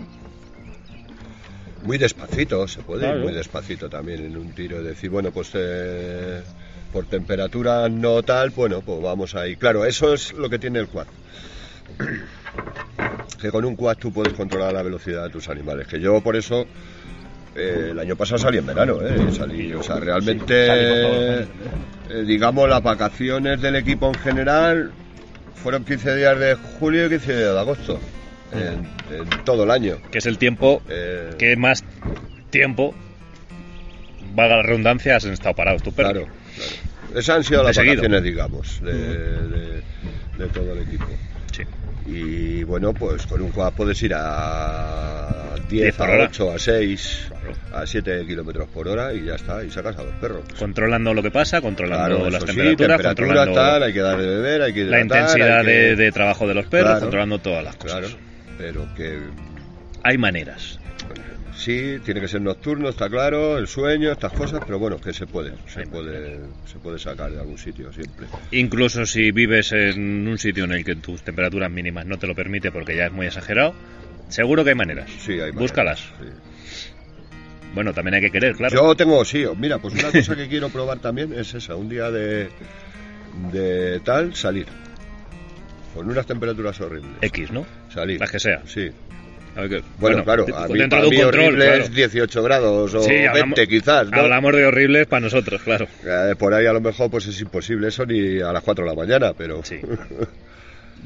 Muy despacito, se puede ir muy despacito también en un tiro. Decir, bueno, pues eh, por temperatura no tal, bueno, pues vamos ahí. Claro, eso es lo que tiene el quad. Que con un quad tú puedes controlar la velocidad de tus animales. Que yo por eso eh, el año pasado salí en verano, ¿eh? Salí, o sea, realmente, eh, digamos, las vacaciones del equipo en general fueron 15 días de julio y 15 días de agosto. En, en todo el año. Que es el tiempo Eh, que más tiempo, valga la redundancia, has estado parados tu perro. Claro, claro. Esas han sido las vacaciones, digamos, de, de- de todo el equipo. Sí. Y bueno, pues con un quad puedes ir a 10, 10 por a hora. 8, a 6, Claro. a 7 kilómetros por hora y ya está, y sacas a los perros. Controlando lo que pasa, controlando Claro, las sí, temperaturas, temperatura, controlando tal, hay que dar de beber, hay que la intensidad hay que- de, de trabajo de los perros, Claro. controlando todas las cosas. Claro, pero que Hay maneras. Sí, tiene que ser nocturno, está claro, el sueño, estas cosas, pero bueno, que se puede, se puede, se puede sacar de algún sitio siempre. Incluso si vives en un sitio en el que tus temperaturas mínimas no te lo permite porque ya es muy exagerado, seguro que hay maneras. Sí, hay maneras, Búscalas. sí. Bueno, también hay que querer, claro. Yo tengo, sí, mira, pues una cosa que quiero probar también es esa, un día de, de tal, salir. Con unas temperaturas horribles. X, ¿no? Salir. Las que sea. Sí. A ver Bueno, claro, a mí, dentro para de un mí control, horrible claro. es 18 grados o Sí, 20 hablamos- quizás, ¿no? Hablamos de horribles para nosotros, claro. Eh, por ahí a lo mejor pues es imposible eso ni a las 4 de la mañana, pero... Sí.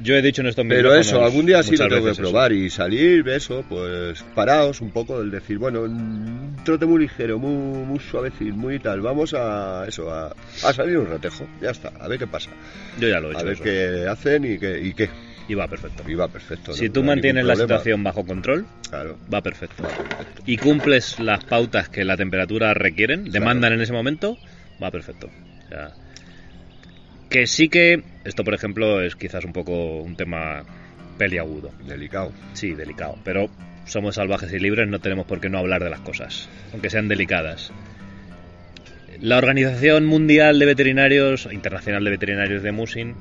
Yo he dicho en estos Pero eso, algún día sí lo tengo que eso. probar y salir, eso, pues parados un poco, el decir, bueno, un trote muy ligero, muy, muy suavecín, muy tal, vamos a eso, a, a salir un retejo, ya está, a ver qué pasa, Yo ya lo he a hecho. ver eso. qué hacen y qué, y qué, Y va perfecto. y va perfecto. Si ¿no? tú No mantienes la problema. situación bajo control, Claro, va perfecto. va perfecto. Y cumples las pautas que la temperatura requieren, demandan en ese momento, va perfecto. O sea, que sí que, esto por ejemplo es quizás un poco un tema peliagudo, Delicado. sí, delicado, pero somos salvajes y libres, no tenemos por qué no hablar de las cosas, aunque sean delicadas. La Organización Mundial de Veterinarios, Internacional de Veterinarios de Musin,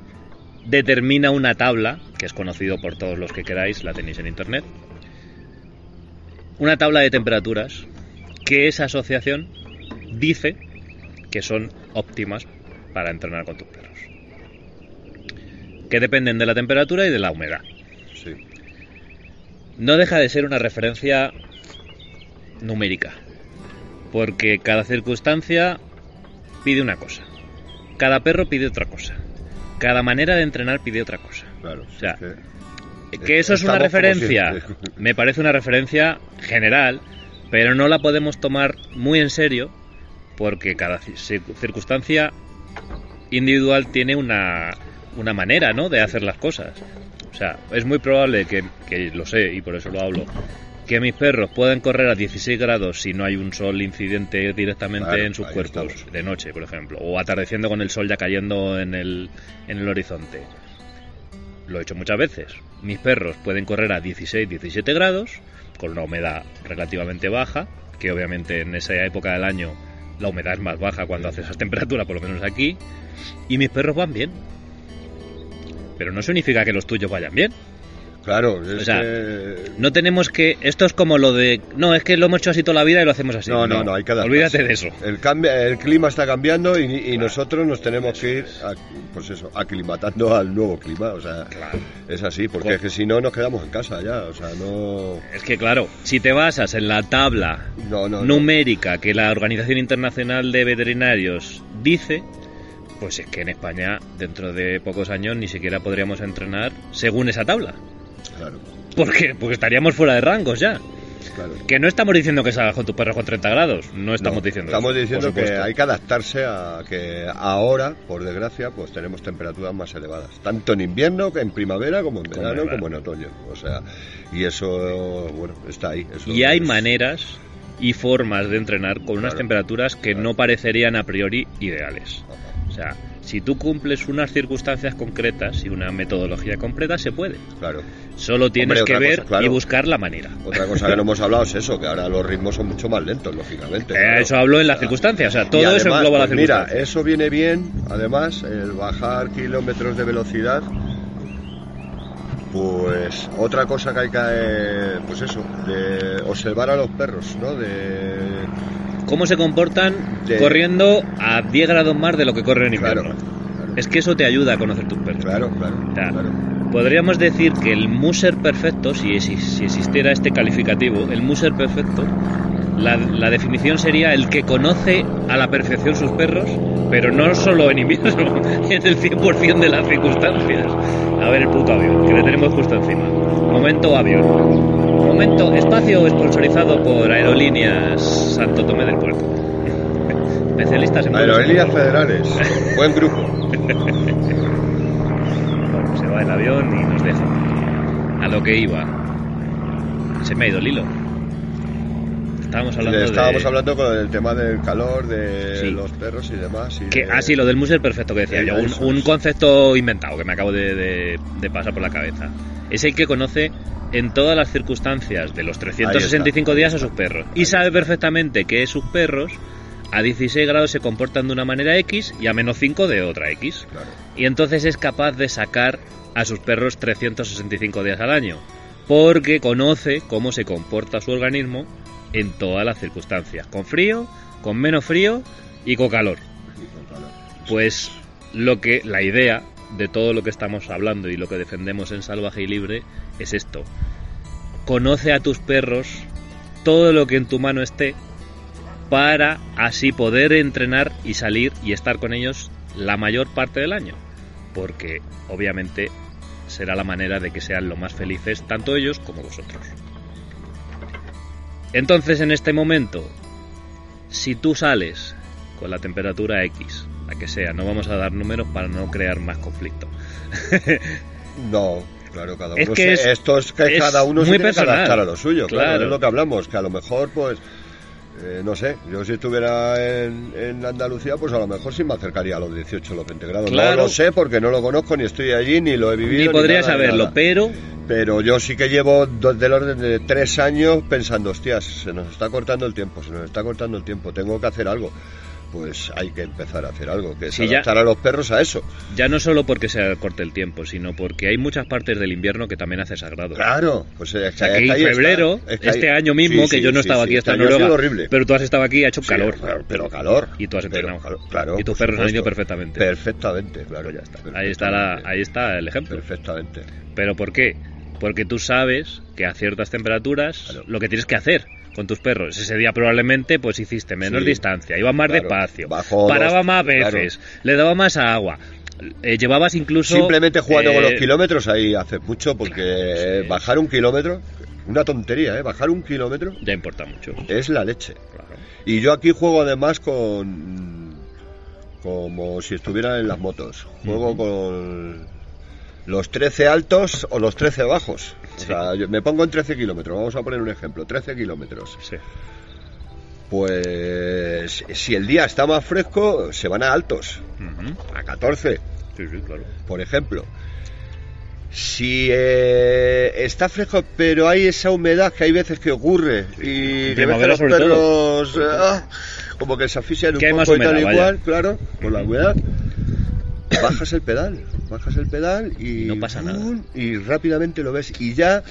determina una tabla, que es conocido por todos los que queráis, la tenéis en internet, una tabla de temperaturas que esa asociación dice que son óptimas para entrenar con tus perros. Que dependen de la temperatura y de la humedad. Sí, No deja de ser una referencia numérica, porque cada circunstancia pide una cosa, cada perro pide otra cosa, cada manera de entrenar pide otra cosa. claro. O sea, que- Que eso es una referencia, me parece una referencia general, pero no la podemos tomar muy en serio porque cada ci- circunstancia individual tiene una, una manera ¿no? de hacer las cosas. O sea, es muy probable que, que lo sé y por eso lo hablo, que mis perros pueden correr a 16 grados si no hay un sol incidente directamente Claro, en sus cuerpos, estamos. de noche, por ejemplo, o atardeciendo con el sol ya cayendo en el, en el horizonte. Lo he hecho muchas veces. Mis perros pueden correr a 16, 17 grados, con una humedad relativamente baja, que obviamente en esa época del año la humedad es más baja cuando hace esas temperaturas, por lo menos aquí, y mis perros van bien. Pero no significa que los tuyos vayan bien. Claro, es O sea, que... No tenemos que. Esto es como lo de. No, es que lo hemos hecho así toda la vida y lo hacemos así. No, no, no, hay que adaptarse. Olvídate de eso. El, cambio, el clima está cambiando y, y nosotros nos tenemos que ir, a- pues eso, aclimatando al nuevo clima. O sea, Claro. es así, porque es que si no nos quedamos en casa ya. O sea, no. Es que, claro, si te basas en la tabla no. no. numérica que la Organización Internacional de Veterinarios dice, pues es que en España, dentro de pocos años, ni siquiera podríamos entrenar según esa tabla. Claro, ¿Por qué? Porque estaríamos fuera de rangos ya. claro. Que no estamos diciendo que salgas con tus perros con 30 grados. No estamos No, diciendo Estamos eso, diciendo que hay que adaptarse a que ahora, por desgracia, pues tenemos temperaturas más elevadas, tanto en invierno, que en primavera, como en verano, como en otoño. O sea, y eso, bueno, está ahí. eso Y hay maneras y formas de entrenar con unas temperaturas que no parecerían a priori ideales. O sea, si tú cumples unas circunstancias concretas y una metodología completa, se puede. Claro. Solo tienes Hombre, que ver cosa, claro. y buscar la manera. Otra cosa que no hemos hablado es eso, que ahora los ritmos son mucho más lentos, lógicamente. Eh, claro. Eso hablo en las circunstancias, o sea, todo eso engloba las pues Mira, circunstancias. eso viene bien, además, el bajar kilómetros de velocidad. Pues otra cosa que hay que, pues eso, de observar a los perros, ¿no? De, ¿Cómo se comportan corriendo a 10 grados más de lo que corren en claro, invierno? claro, Es que eso te ayuda a conocer tus perros. claro, claro, O sea, claro. Podríamos decir que el muser perfecto, si, exi- si existiera este calificativo, el muser perfecto, la, la definición sería el que conoce a la perfección sus perros, pero no solo en invierno, en el 100% de las circunstancias. A ver el puto avión, que le tenemos justo encima. Momento avión. Momento espacio sponsorizado por Aerolíneas Santo Tomé del Puerto. Especialistas en Aerolíneas Federales, buen grupo. Bueno, se va el avión y nos deja. A lo que iba. Se me ha ido el hilo. Estábamos hablando Estábamos de... hablando con el tema del calor, de Sí. los perros y demás. y Que, de- ah, sí, lo del muser perfecto que decía yo. Un, un concepto inventado que me acabo de pasar por la cabeza. Es el que conoce en todas las circunstancias de los 365 días a sus perros. Y sabe perfectamente que sus perros a 16 grados se comportan de una manera X y a menos 5 de otra X. Claro. Y entonces es capaz de sacar a sus perros 365 días al año. Porque conoce cómo se comporta su organismo en todas las circunstancias. Con frío, con menos frío y con calor. Pues lo que la idea de todo lo que estamos hablando y lo que defendemos en Salvaje y Libre es esto. Conoce a tus perros todo lo que en tu mano esté para así poder entrenar y salir y estar con ellos la mayor parte del año. Porque obviamente será la manera de que sean lo más felices tanto ellos como vosotros. Entonces en este momento, si tú sales con la temperatura X, la que sea, no vamos a dar números para no crear más conflicto. No, claro, cada uno Es que se- es- esto es que es cada uno se muy tiene que personal. adaptar a lo suyo, claro. Claro. es lo que hablamos, que a lo mejor pues eh, no sé, yo si estuviera en, en Andalucía, pues a lo mejor sí me acercaría a los 18 o los 20 grados. Claro. No lo sé porque no lo conozco, ni estoy allí, ni lo he vivido. Ni podría nada, saberlo, nada. pero Pero yo sí que llevo do- del orden de tres años pensando, hostias, se nos está cortando el tiempo, se nos está cortando el tiempo, tengo que hacer algo. Pues hay que empezar a hacer algo, que es Sí, ya- adaptar a los perros a eso. ya no solo porque se corte el tiempo, sino porque hay muchas partes del invierno que también hace sagrado. Claro, pues es O sea, que es en está, febrero, es que ahí- este año mismo, Sí, que sí, yo no estaba aquí, este estaba en año ha sido Noruega, horrible. pero tú has estado aquí y ha hecho calor. pero calor. Y tú has entrenado. claro, Y tus perros han ido perfectamente. Perfectamente, claro. Ya está. Ahí está, la- ahí está el ejemplo. Perfectamente. ¿Pero por qué? Porque tú sabes que a ciertas temperaturas Claro. lo que tienes que hacer con tus perros. Ese día probablemente pues hiciste menos Sí. distancia, ibas más Claro. despacio, paraba más claro. veces, le daba más agua, eh, llevabas incluso... Simplemente jugando con eh, los kilómetros ahí hace mucho, porque Sí. bajar un kilómetro, una tontería, ¿eh? Bajar un kilómetro Ya importa mucho. es la leche. Y yo aquí juego además con. como si estuviera en las motos. Juego con los 13 altos o los 13 bajos. O sea, yo me pongo en 13 kilómetros, vamos a poner un ejemplo, 13 kilómetros. Sí. Pues si el día está más fresco, se van a altos, a 14, Sí, sí, claro. por ejemplo. Si eh, está fresco, pero hay esa humedad que hay veces que ocurre y que que los perros ah, como que se asfixian un poco y tal humedad, y vaya. cual, claro, por la humedad. Bajas el pedal, bajas el pedal y No pasa nada. y rápidamente lo ves y ya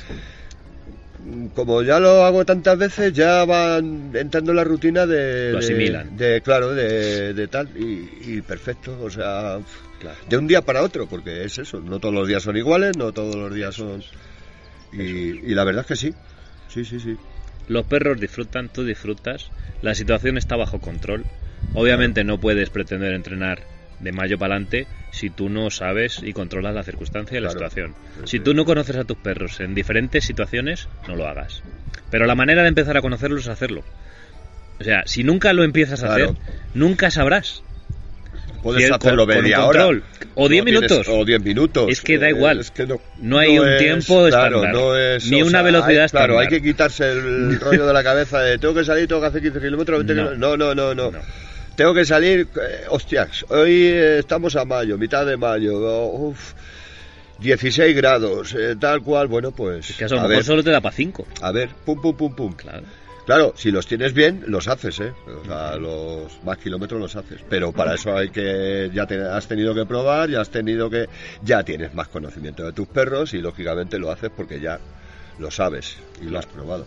mm, como ya lo hago tantas veces, ya van entrando en la rutina de... Lo asimilan. De, claro, de, de tal, y, y perfecto, o sea, de un día para otro, porque es eso, no todos los días son iguales, no todos los días son... Y, y la verdad es que sí, sí, sí, sí. Los perros disfrutan, tú disfrutas, la situación está bajo control. Obviamente no puedes pretender entrenar de mayo para adelante si tú no sabes y controlas la circunstancia y la situación. Sí, Si sí. tú no conoces a tus perros en diferentes situaciones, no lo hagas. Pero la manera de empezar a conocerlos es hacerlo. O sea, si nunca lo empiezas a Claro. hacer, nunca sabrás. Puedes hacerlo con- con media hora. control. O 10 No tienes- minutos. O 10 minutos. Es que da Eh, igual. es que no, No hay un es- tiempo claro, estándar. es, Ni una sea, velocidad hay- Claro, hay que quitarse el rollo de la cabeza de tengo que salir, tengo que hacer 15 kilómetros, 20 No. kilómetros. No, no, no, no. Tengo que salir, eh, hostias, hoy eh, estamos a mayo, mitad de mayo, oh, uf, 16 grados, eh, tal cual, bueno, pues... Que a lo mejor solo te da para 5. a ver, pum, pum, pum, pum. Claro. Claro, si los tienes bien, los haces, ¿eh? O sea, los más kilómetros los haces. Pero para eso hay que, ya te- has tenido que probar, ya has tenido que, ya tienes más conocimiento de tus perros y lógicamente lo haces porque ya lo sabes y lo has probado.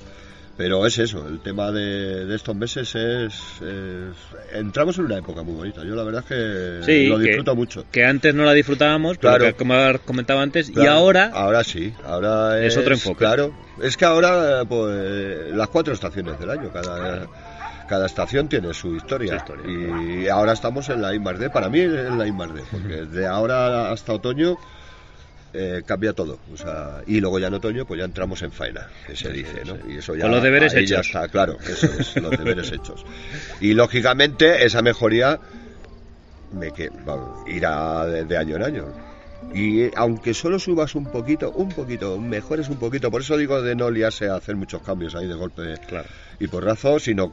Pero es eso, el tema de, de estos meses es, es- Entramos en una época muy bonita. Yo la verdad es que Sí, lo que- disfruto mucho. Que antes no la disfrutábamos, pero Claro. que como comentaba antes, y ahora Ahora sí, ahora es, es otro enfoque. Claro, es que ahora, pues, las cuatro estaciones del año, cada, cada estación tiene su historia. Su historia, y ahora estamos en la I más D, para mí es la I más D, porque de ahora hasta otoño eh, cambia todo. O sea, y luego ya en otoño, pues ya entramos en faena, que se dice, ¿no? Y eso ya, Con los deberes ahí ya hechos. está, claro, eso es, los deberes hechos. Y lógicamente, esa mejoría me que irá de, de año en año. Y eh, aunque solo subas un poquito, un poquito, mejores un poquito, por eso digo de no liarse a hacer muchos cambios ahí de golpe Claro. y porrazo, sino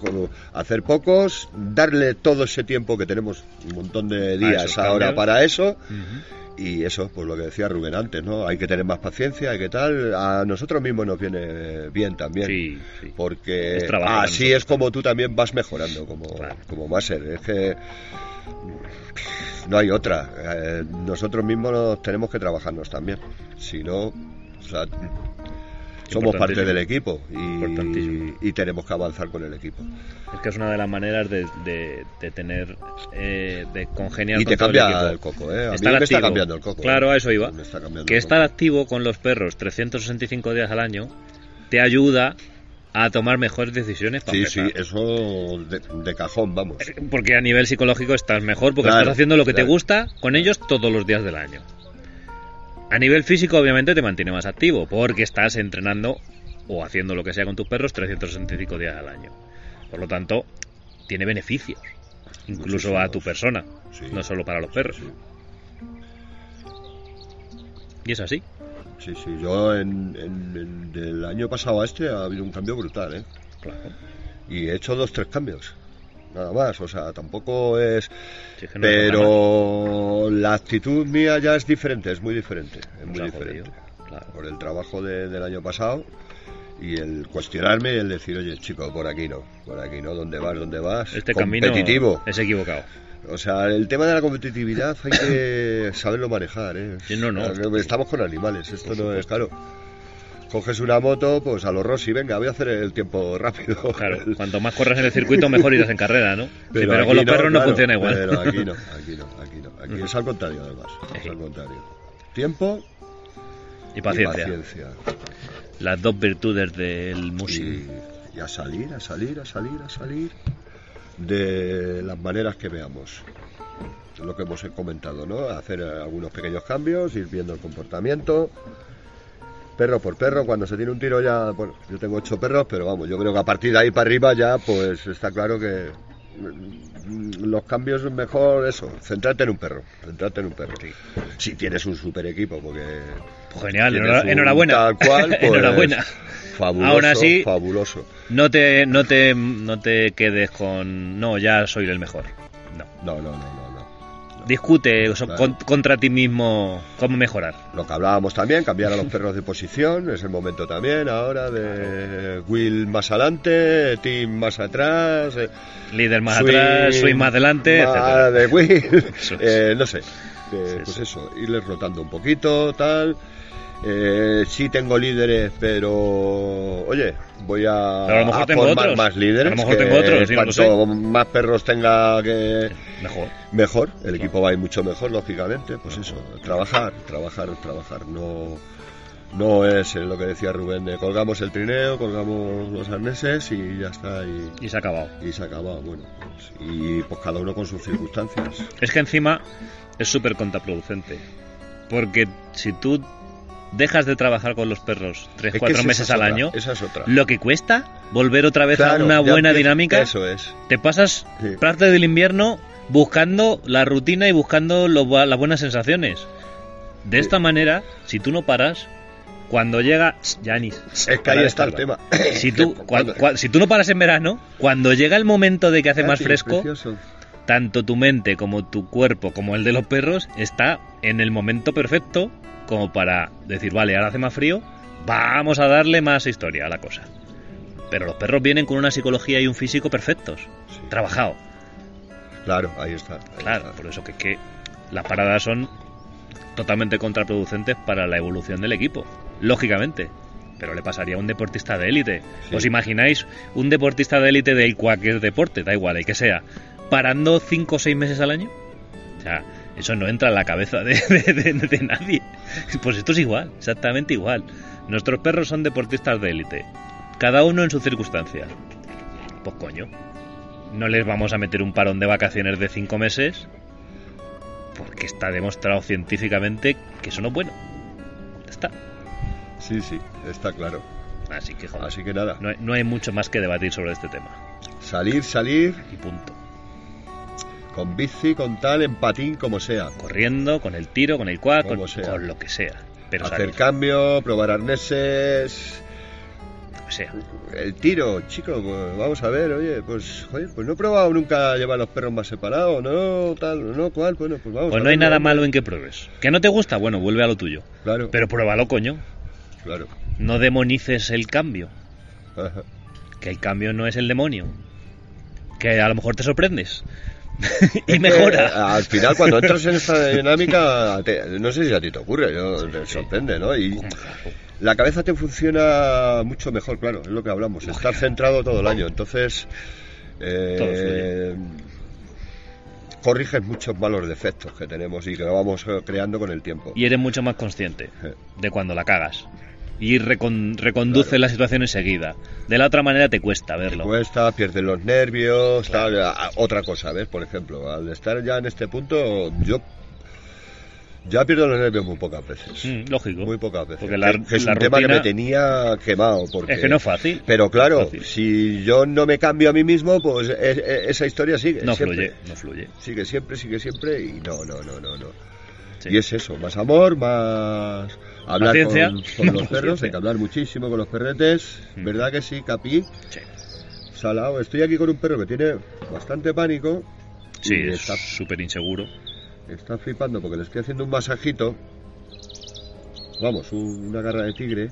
hacer pocos, darle todo ese tiempo que tenemos, un montón de días ahora cambios. para eso. Y eso, pues lo que decía Rubén antes, ¿no? Hay que tener más paciencia, hay que tal. A nosotros mismos nos viene bien también. Sí, sí. Porque Es así es como tú también vas mejorando como, Claro. como máster. Es que no hay otra. Eh, nosotros mismos nos tenemos que trabajarnos también. Si no, o sea, somos parte del equipo y, y tenemos que avanzar con el equipo. Es que es una de las maneras de, de- de tener, eh, de congeniar Y con te todo el equipo. el coco, ¿eh? A mí está cambiando el coco. Claro, ¿eh? a eso iba. Que estar activo con los perros 365 días al año te ayuda a tomar mejores decisiones para Sí, sí, eso de, de cajón, vamos. Porque a nivel psicológico estás mejor, porque Claro, estás haciendo lo que te gusta con ellos todos los días del año. A nivel físico, obviamente, te mantiene más activo, porque estás entrenando o haciendo lo que sea con tus perros 365 días al año. Por lo tanto, tiene beneficios, incluso a tu persona, Sí. no solo para los perros. Sí. Y es así. Sí, sí, yo en, en- en- del año pasado a este ha habido un cambio brutal, ¿eh? Claro. Y he hecho dos, tres cambios, nada más, o sea, tampoco es... Que no Pero la actitud mía ya es diferente, es muy diferente, es muy diferente. claro. Por el trabajo de- del año pasado y el cuestionarme y el decir, oye, chico, por aquí no, por aquí no, ¿dónde vas, dónde vas? Este camino Competitivo. es equivocado. O sea, el tema de la competitividad hay que saberlo manejar, ¿eh? No, no. Estamos con animales, esto no es claro. Coges una moto, pues a los Rossi, venga, voy a hacer el tiempo rápido. Claro, cuanto más corras en el circuito, mejor irás en carrera, ¿no? Sí, pero, con los perros no funciona igual. Pero aquí no, aquí no, aquí no. Aquí es al contrario, además. Es Sí. al contrario. Tiempo y paciencia. y paciencia. Las dos virtudes del músico. Y, y a salir, a salir, a salir, a salir de las maneras que veamos. Lo que hemos comentado, ¿no? Hacer algunos pequeños cambios, ir viendo el comportamiento. Perro por perro, cuando se tiene un tiro ya, bueno, yo tengo ocho perros, pero vamos, yo creo que a partir de ahí para arriba ya, pues está claro que mm, los cambios mejor eso, centrarte en un perro, centrarte en un perro. Si tienes un super equipo, porque genial, enhora- enhorabuena. tal cual, pues, enhorabuena. Fabuloso, Aún así- fabuloso. No te, no te, no te quedes con, no, ya soy el mejor. No, no, no, no. Discute Claro. con- contra ti mismo cómo mejorar. Lo que hablábamos también, cambiar a los perros de posición, es el momento también ahora de Will más adelante, Team más atrás, eh, Líder más Swing atrás, swing más adelante, más de Will, eh, no sé, eh, Sí, pues sí. eso, irles rotando un poquito, tal. Eh, sí tengo líderes, pero oye, voy a, Pero a lo mejor tengo formar otros. más líderes. A lo mejor que tengo otros, no cuanto más perros tenga que Mejor. mejor, el equipo va a ir mucho mejor, lógicamente. Pues eso, trabajar, trabajar, trabajar. No, no es lo que decía Rubén de colgamos el trineo, colgamos los arneses y ya está. Y, Y se ha acabado. y se acaba, bueno. pues, y pues cada uno con sus circunstancias. Es que encima es súper contraproducente. Porque si tú dejas de trabajar con los perros 3, Es que 4 esa meses es al otra, año, Esa es otra. lo que cuesta volver otra vez Claro, a una buena empieza- dinámica, Eso es. te pasas Sí. parte del invierno buscando la rutina y buscando lo las buenas sensaciones. De Sí. esta manera, si tú no paras, cuando llega Janis, Es que ahí está el tema. Si tú, cuando- si tú no paras en verano, cuando llega el momento de que hace Ah, más fresco, tanto tu mente como tu cuerpo como el de los perros está en el momento perfecto como para decir, vale, ahora hace más frío, vamos a darle más historia a la cosa. Pero los perros vienen con una psicología y un físico perfectos, Sí. trabajado. Claro, ahí está. ahí Claro, está. por eso que, que las paradas son totalmente contraproducentes para la evolución del equipo, lógicamente. Pero le pasaría a un deportista de élite. Sí. ¿Os imagináis un deportista de élite de cualquier deporte, da igual, el que sea, parando 5 o 6 meses al año? O sea, eso no entra en la cabeza de, de- de- de nadie. Pues esto es igual, exactamente igual. Nuestros perros son deportistas de élite, cada uno en su circunstancia. Pues coño, no les vamos a meter un parón de vacaciones de 5 meses porque está demostrado científicamente que eso no es bueno. Está. Sí, sí, está claro. Así que, joder, Así que nada, no, hay, no hay mucho más que debatir sobre este tema. salir, salir, Y punto. Con bici, con tal, en patín, como sea. Corriendo, con el tiro, con el quad, con, con lo que sea. Pero Hacer salir, cambio, probar arneses, lo que sea. el tiro, chico, pues vamos a ver, oye, pues, joder, pues no he probado nunca llevar los perros más separados, no, tal, no, cuál, bueno, pues vamos Pues a no hay nada malo en que pruebes. ¿Que no te gusta? Bueno, vuelve a lo tuyo. Claro, Pero pruébalo, coño. claro. No demonices el cambio. Ajá. Que el cambio no es el demonio. Que a lo mejor te sorprendes. y Es mejora. al final, cuando entras en esta dinámica, te- no sé si a ti te ocurre, yo, te sorprende, ¿no? Y la cabeza te funciona mucho mejor, claro, es lo que hablamos, estar centrado todo el año. Entonces, eh, corriges muchos malos defectos que tenemos y que vamos creando con el tiempo. y eres mucho más consciente de cuando la cagas. Y recon- reconduce Claro. la situación enseguida. De la otra manera te cuesta Te verlo. cuesta, pierdes los nervios, tal. A- Otra cosa, ¿ves? Por ejemplo, al estar ya en este punto, yo ya pierdo los nervios muy pocas veces. Mm, lógico. Muy pocas veces. Porque la- Que- que es la un tema que me tenía quemado. Porque... Es que no es fácil. Pero claro, fácil. si yo no me cambio a mí mismo, pues es- es- esa historia sigue. No siempre. fluye, no fluye. Sigue siempre, sigue siempre y no, no, no, no, no. Sí. Y es eso, más amor, más hablar con, con los perros, hay que hablar muchísimo con los perretes. Mm. ¿Verdad que sí, Capi? Sí, Salao, estoy aquí con un perro que tiene bastante pánico. Sí, y es está, súper inseguro. está flipando porque le estoy haciendo un masajito. Vamos, un- una garra de tigre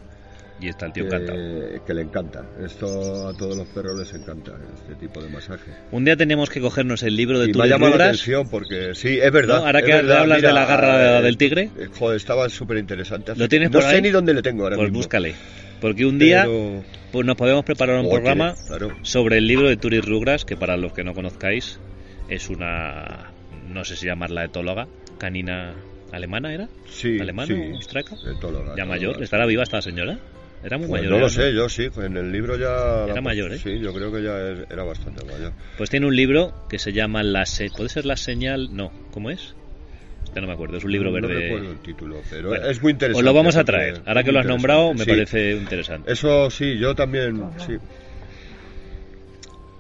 Y está el tío encantado. que le encanta. Esto a todos los perros les encanta, este tipo de masaje. Un día tenemos que cogernos el libro de Y me Turis llamado la atención porque sí, es verdad. ¿No? Ahora es que verdad, hablas de la garra eh, del tigre. Joder, estaba súper interesante. ¿Lo tienes no por sé ahí? ni dónde le tengo ahora Pues mismo. búscale. Porque un día Pero- pues nos podemos preparar un Oh, programa claro. sobre el libro de Turis Rugras, que para los que no conozcáis es una, no sé si llamarla etóloga, canina alemana, ¿era? Sí, ¿Alemana sí. Etóloga, Ya etóloga, mayor. ¿estará viva esta señora? Era muy Pues mayor. no lo sé, yo sí, en el libro ya... Era mayor, ¿eh? Sí, yo creo que ya es- era bastante mayor. Pues tiene un libro que se llama La Se- ¿Puede ser La Señal? No, ¿cómo es? Ya no me acuerdo, es un libro no, verde. No recuerdo el título, pero Bueno, es muy interesante. Os lo vamos a traer. Ahora que lo has nombrado, me sí. parece interesante. Eso sí, yo también, sí.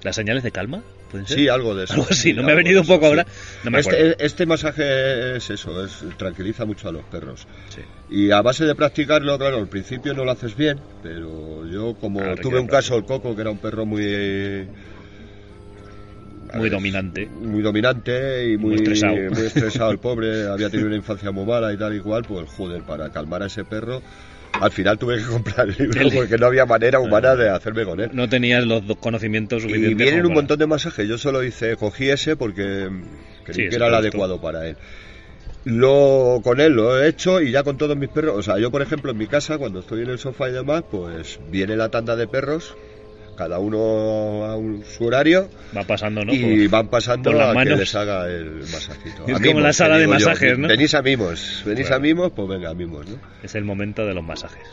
¿Las señales de calma? Sí, algo de eso. Algo así, sí, no me ha venido un poco ahora. No me este, este masaje es eso, es, tranquiliza mucho a los perros. Sí. Y a base de practicarlo, claro, al principio no lo haces bien, pero yo como Claro, tuve un caso, el Coco, que era un perro muy... Muy ver, dominante. Muy dominante y muy, Muy estresado. muy estresado el pobre, había tenido una infancia muy mala y tal y cual, pues joder, para calmar a ese perro, al final tuve que comprar el libro porque no había manera humana de hacerme con él. No tenías los dos conocimientos Y suficientes. vienen como un para- montón de masajes. Yo solo hice, cogí ese porque creí Sí, que era el adecuado para él. Lo, con él lo he hecho y ya con todos mis perros. O sea, yo por ejemplo en mi casa, cuando estoy en el sofá y demás, pues viene la tanda de perros, cada uno a un, su horario, Va pasando, ¿no? y Por- van pasando por las a manos. que les haga el masajito. Es A como la sala de yo. masajes, ¿no? Venís a mimos, venís Claro. a mimos, pues venga, a mimos, ¿no? Es el momento de los masajes.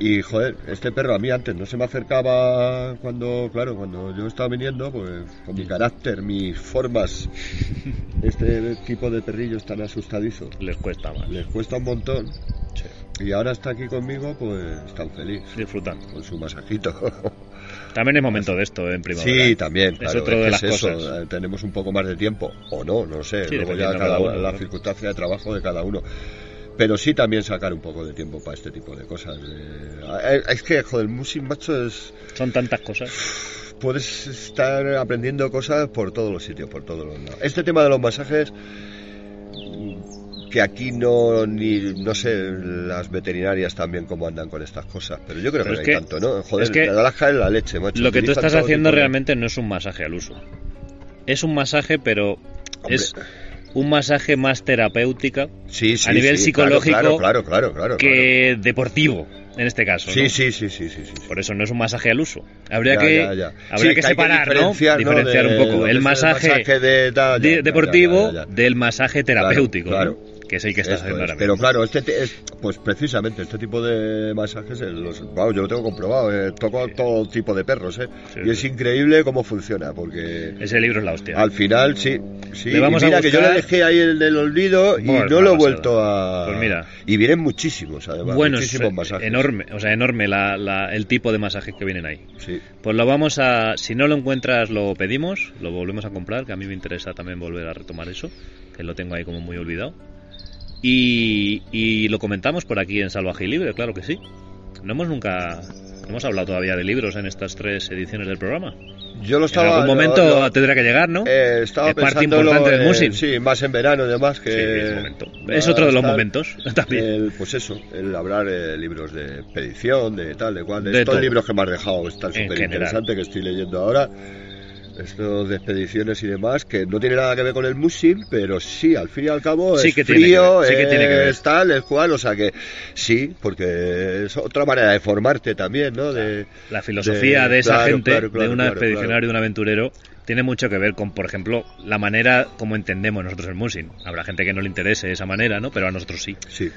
Y joder, este perro a mí antes no se me acercaba cuando, claro, cuando yo estaba viniendo, pues con mi carácter, mis formas, este tipo de perrillos tan asustadizos, Les cuesta más. les cuesta un montón. Sí. Y ahora está aquí conmigo, pues tan feliz, Disfrutando. con su masajito. También es momento de esto en primavera. Sí, también, Es claro, otro de las es eso, cosas. eh, tenemos un poco más de tiempo, o no, no sé, Sí, luego ya dependiendo cada cada uno, uno, la ¿no? circunstancia de trabajo de cada uno. Pero sí también sacar un poco de tiempo para este tipo de cosas. eh, es que, joder, el music macho es... Son tantas cosas. puedes estar aprendiendo cosas por todos los sitios, por todos los lados. Este tema de los masajes, que aquí no, ni, no sé, las veterinarias también cómo andan con estas cosas, pero yo creo Pero que no hay que- tanto, ¿no? Joder, es que la Alaska es la leche, macho. Lo que tú estás haciendo realmente no es un masaje al uso. Es un masaje, pero Hombre. es un masaje más terapéutica Sí, sí, a nivel sí, psicológico claro, claro, claro, que deportivo, en este caso. Sí, ¿no? sí, sí, sí, sí, sí. Por eso no es un masaje al uso. Habría Ya, que, ya, ya. Habría que separar, diferenciar, ¿no? Diferenciar de un poco el masaje, de, deportivo del masaje terapéutico, claro. Que es el que estás Esto haciendo es. ahora Pero mismo. claro, este te- es, pues precisamente este tipo de masajes, eh, los, yo lo tengo comprobado, eh, toco todo tipo de perros, eh, Sí, y es sí. increíble cómo funciona, porque Ese libro es la hostia. al final sí, sí. Le vamos y a mira que yo le dejé ahí el del olvido y Bueno, no lo he vuelto a. Pues mira. Y vienen muchísimos, además, bueno, muchísimos masajes. enorme, o sea, enorme la- la- el tipo de masajes que vienen ahí. Sí. Pues lo vamos a, si no lo encuentras, lo pedimos, lo volvemos a comprar, que a mí me interesa también volver a retomar eso, que lo tengo ahí como muy olvidado. Y, y lo comentamos por aquí en Salvaje y Libre, claro que sí. No hemos nunca, no hemos hablado todavía de libros en estas tres ediciones del programa. Yo lo En estaba. algún lo- momento lo- tendrá que llegar, ¿no? eh, estaba es parte importante del en- Musin. Sí, más en verano y demás que. Sí, es va Es otro de los momentos también. El, pues eso, el hablar de libros de expedición, de tal, de cual, de, De estos todo. libros que me has dejado, están En súper interesantes que estoy leyendo ahora. Estos de expediciones y demás, que no tiene nada que ver con el musim, pero sí, al fin y al cabo Sí es que frío, ver, sí que tiene que ver. es tal, es cual, o sea que sí, porque es otra manera de formarte también, ¿no? De, La filosofía de, esa claro, gente, claro, claro, de un expedicionario de un aventurero, tiene mucho que ver con, por ejemplo, la manera como entendemos nosotros el musing. Habrá gente que no le interese esa manera, ¿no? Pero a nosotros sí. Sí,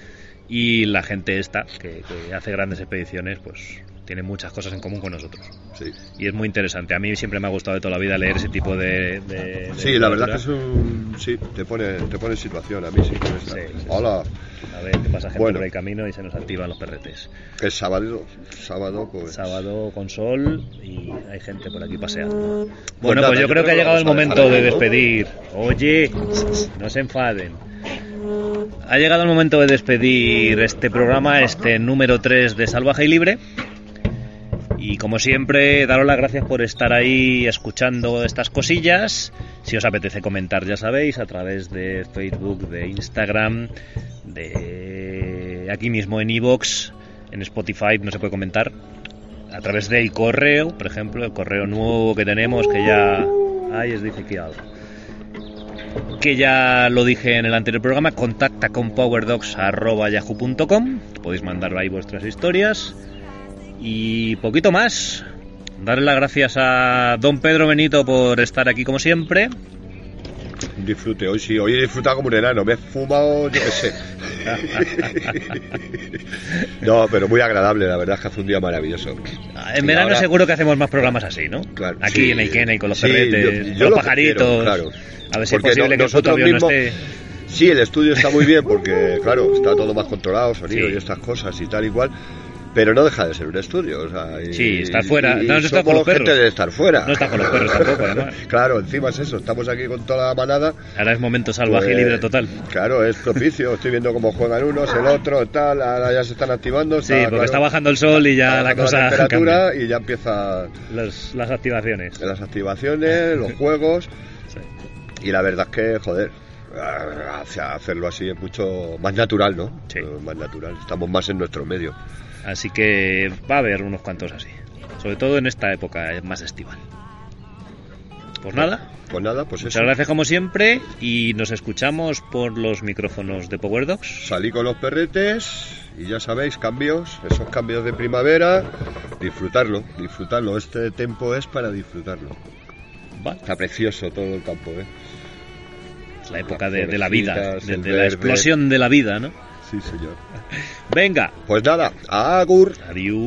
Y la gente esta, que, que hace grandes expediciones, pues tiene muchas cosas en común con nosotros. sí. Y es muy interesante. A mí siempre me ha gustado de toda la vida leer ese tipo de... de- de Sí, la verdad que es un... Sí, te pone, te pone en situación, a mí sí. que me está- Sí, sí. Hola, A ver, que pasa gente Bueno. por el camino y se nos activan los perretes. es sábado, sábado pues... Sábado con sol y hay gente por aquí paseando. Pues Bueno, nada, pues yo yo creo que ha llegado el momento de despedir. Oye, no se enfaden. Ha llegado el momento de despedir este programa, este número 3 de Salvaje y Libre. Y como siempre, daros las gracias por estar ahí escuchando estas cosillas. Si os apetece comentar, ya sabéis, a través de Facebook, de Instagram, de aquí mismo en iVoox, en Spotify no se puede comentar. A través del correo, por ejemplo, el correo nuevo que tenemos, que ya... Ay, es dice algo que ya lo dije en el anterior programa, contacta con powerdogs.yahoo.com, podéis mandar ahí vuestras historias y poquito más. Darle las gracias a don Pedro Benito por estar aquí como siempre. Disfrute, hoy sí, hoy he disfrutado como un enano, me he fumado, yo qué sé. no, pero muy agradable, la verdad es que hace un día maravilloso. En Y verano ahora- seguro que hacemos más programas así, ¿no? Claro, aquí sí. en Aikena y con los Sí, perretes, yo- yo los lo pajaritos. prefiero, claro. A ver si es Porque posible no- que nosotros fotoavión no mismos- esté... Sí, el estudio está muy bien porque, claro, está todo más controlado, sonido Sí. y estas cosas y tal y cual. Pero no deja de ser un estudio. O sea, y- Sí, estar fuera. y No, no estar con los perros. gente de estar fuera. No está con los perros tampoco, además. Claro, encima es eso. Estamos aquí con toda la manada. Ahora es momento salvaje y Pues, libre total. Claro, es propicio. Estoy viendo cómo juegan unos, el otro, tal. Ahora ya se están activando. Sí, está, porque claro, está bajando el sol y ya está la cosa temperatura cambia. y ya empieza Las, las activaciones. las activaciones, los juegos. Sí. Y la verdad es que, joder, hacerlo así es mucho más natural, ¿no? Sí. Más natural. Estamos más en nuestro medio. Así que va a haber unos cuantos así. Sobre todo en esta época más estival. Pues nada, Pues nada, pues eso. muchas gracias como siempre y nos escuchamos por los micrófonos de Power Dogs. Salí con los perretes y ya sabéis, cambios, esos cambios de primavera, disfrutarlo, disfrutarlo. Este tiempo es para disfrutarlo. Vale. Está precioso todo el campo, ¿eh? Es la época de, de la vida, de, la explosión de la vida, ¿no? Sí, señor. Venga. Pues nada, agur. Adiós.